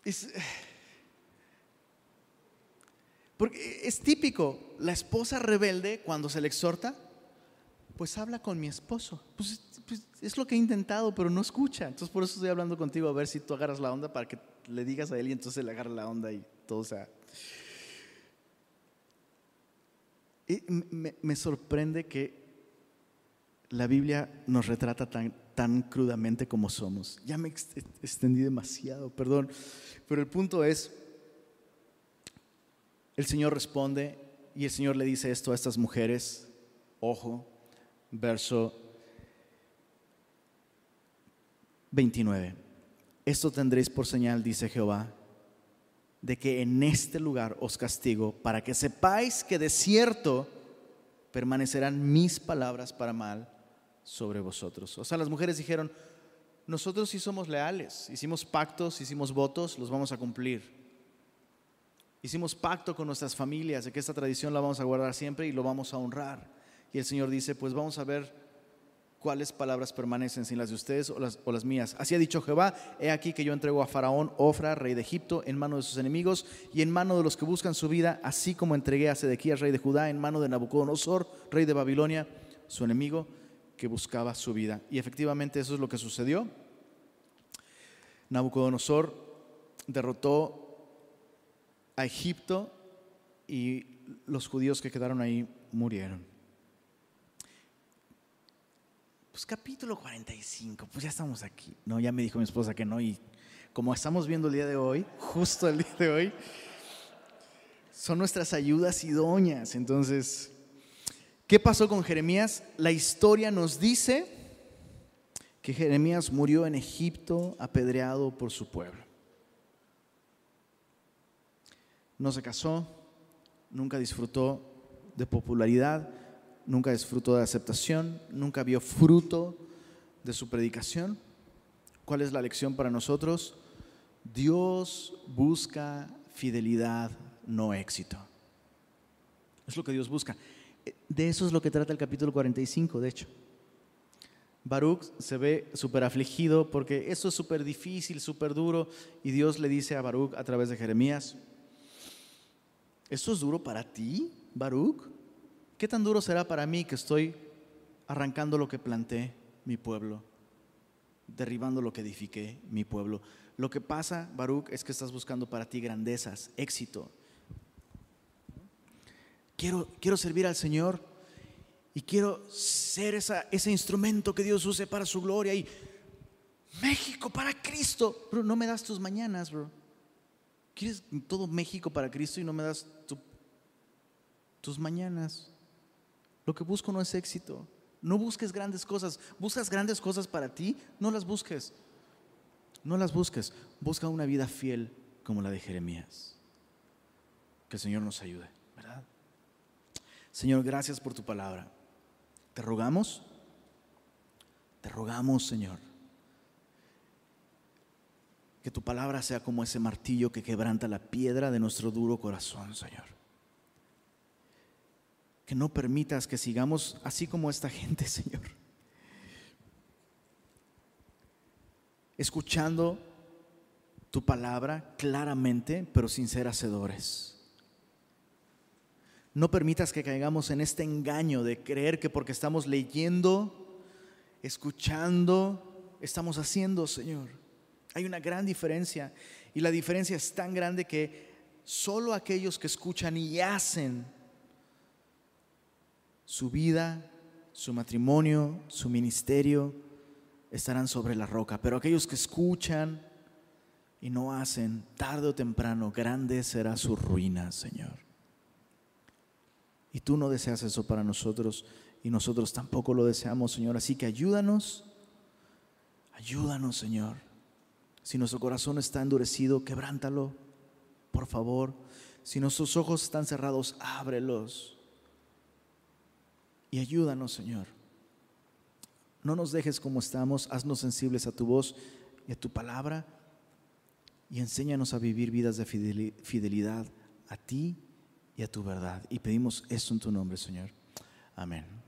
S1: Es, porque es típico, la esposa rebelde cuando se le exhorta, pues habla con mi esposo. Pues, pues, es lo que he intentado, pero no escucha. Entonces por eso estoy hablando contigo a ver si tú agarras la onda para que le digas a él y entonces le agarra la onda y todo sea. Y me, me, sorprende que la Biblia nos retrata tan, tan crudamente como somos. Ya me extendí demasiado, perdón. Pero el punto es, el Señor responde y el Señor le dice esto a estas mujeres. Ojo, verso 29. Esto tendréis por señal, dice Jehová, de que en este lugar os castigo para que sepáis que de cierto permanecerán mis palabras para mal sobre vosotros. O sea, las mujeres dijeron, nosotros sí somos leales, hicimos pactos, hicimos votos, los vamos a cumplir. Hicimos pacto con nuestras familias de que esta tradición la vamos a guardar siempre y lo vamos a honrar. Y el Señor dice, pues vamos a ver cuáles palabras permanecen, sin las de ustedes o las, o las, mías. Así ha dicho Jehová, he aquí que yo entrego a Faraón, Ofra, rey de Egipto, en mano de sus enemigos y en mano de los que buscan su vida, así como entregué a Sedequías, rey de Judá, en mano de Nabucodonosor, rey de Babilonia, su enemigo que buscaba su vida. Y efectivamente eso es lo que sucedió. Nabucodonosor derrotó a Egipto y los judíos que quedaron ahí murieron. Pues capítulo 45, pues ya estamos aquí. No, ya me dijo mi esposa que no y como estamos viendo el día de hoy, <laughs> justo el día de hoy, son nuestras ayudas idóneas. Entonces, ¿qué pasó con Jeremías? La historia nos dice que Jeremías murió en Egipto apedreado por su pueblo. No se casó, nunca disfrutó de popularidad, nunca disfrutó de aceptación, nunca vio fruto de su predicación. ¿Cuál es la lección para nosotros? Dios busca fidelidad, no éxito. Es lo que Dios busca. De eso es lo que trata el capítulo 45, de hecho. Baruch se ve súper afligido porque eso es súper difícil, súper duro, y Dios le dice a Baruch a través de Jeremías, ¿Esto es duro para ti, Baruch? ¿Qué tan duro será para mí que estoy arrancando lo que planté, mi pueblo, derribando lo que edifiqué, mi pueblo? Lo que pasa, Baruch, es que estás buscando para ti grandezas, éxito. Quiero, quiero servir al Señor y quiero ser esa, ese instrumento que Dios use para su gloria y México para Cristo. Bro, no me das tus mañanas, bro. ¿Quieres todo México para Cristo y no me das tus mañanas? Lo que busco no es éxito. No busques grandes cosas. Buscas grandes cosas para ti, no las busques. No las busques. Busca una vida fiel como la de Jeremías. Que el Señor nos ayude, ¿verdad? Señor, gracias por tu palabra. Te rogamos, te rogamos, Señor que tu palabra sea como ese martillo que quebranta la piedra de nuestro duro corazón, Señor. Que no permitas que sigamos así como esta gente, <laughs> Señor. Escuchando tu palabra claramente, pero sin ser hacedores. No permitas que caigamos en este engaño de creer que porque estamos leyendo, escuchando, estamos haciendo, Señor. Hay una gran diferencia y la diferencia es tan grande que solo aquellos que escuchan y hacen su vida, su matrimonio, su ministerio, estarán sobre la roca, pero aquellos que escuchan y no hacen, tarde o temprano, grande será su ruina, Señor. Y tú no deseas eso para nosotros y nosotros tampoco lo deseamos, Señor. Así que ayúdanos, ayúdanos, Señor. Si nuestro corazón está endurecido, quebrántalo, por favor. Si nuestros ojos están cerrados, ábrelos. Y ayúdanos, Señor. No nos dejes como estamos, haznos sensibles a tu voz y a tu palabra y enséñanos a vivir vidas de fidelidad a ti y a tu verdad. Y pedimos esto en tu nombre, Señor. Amén.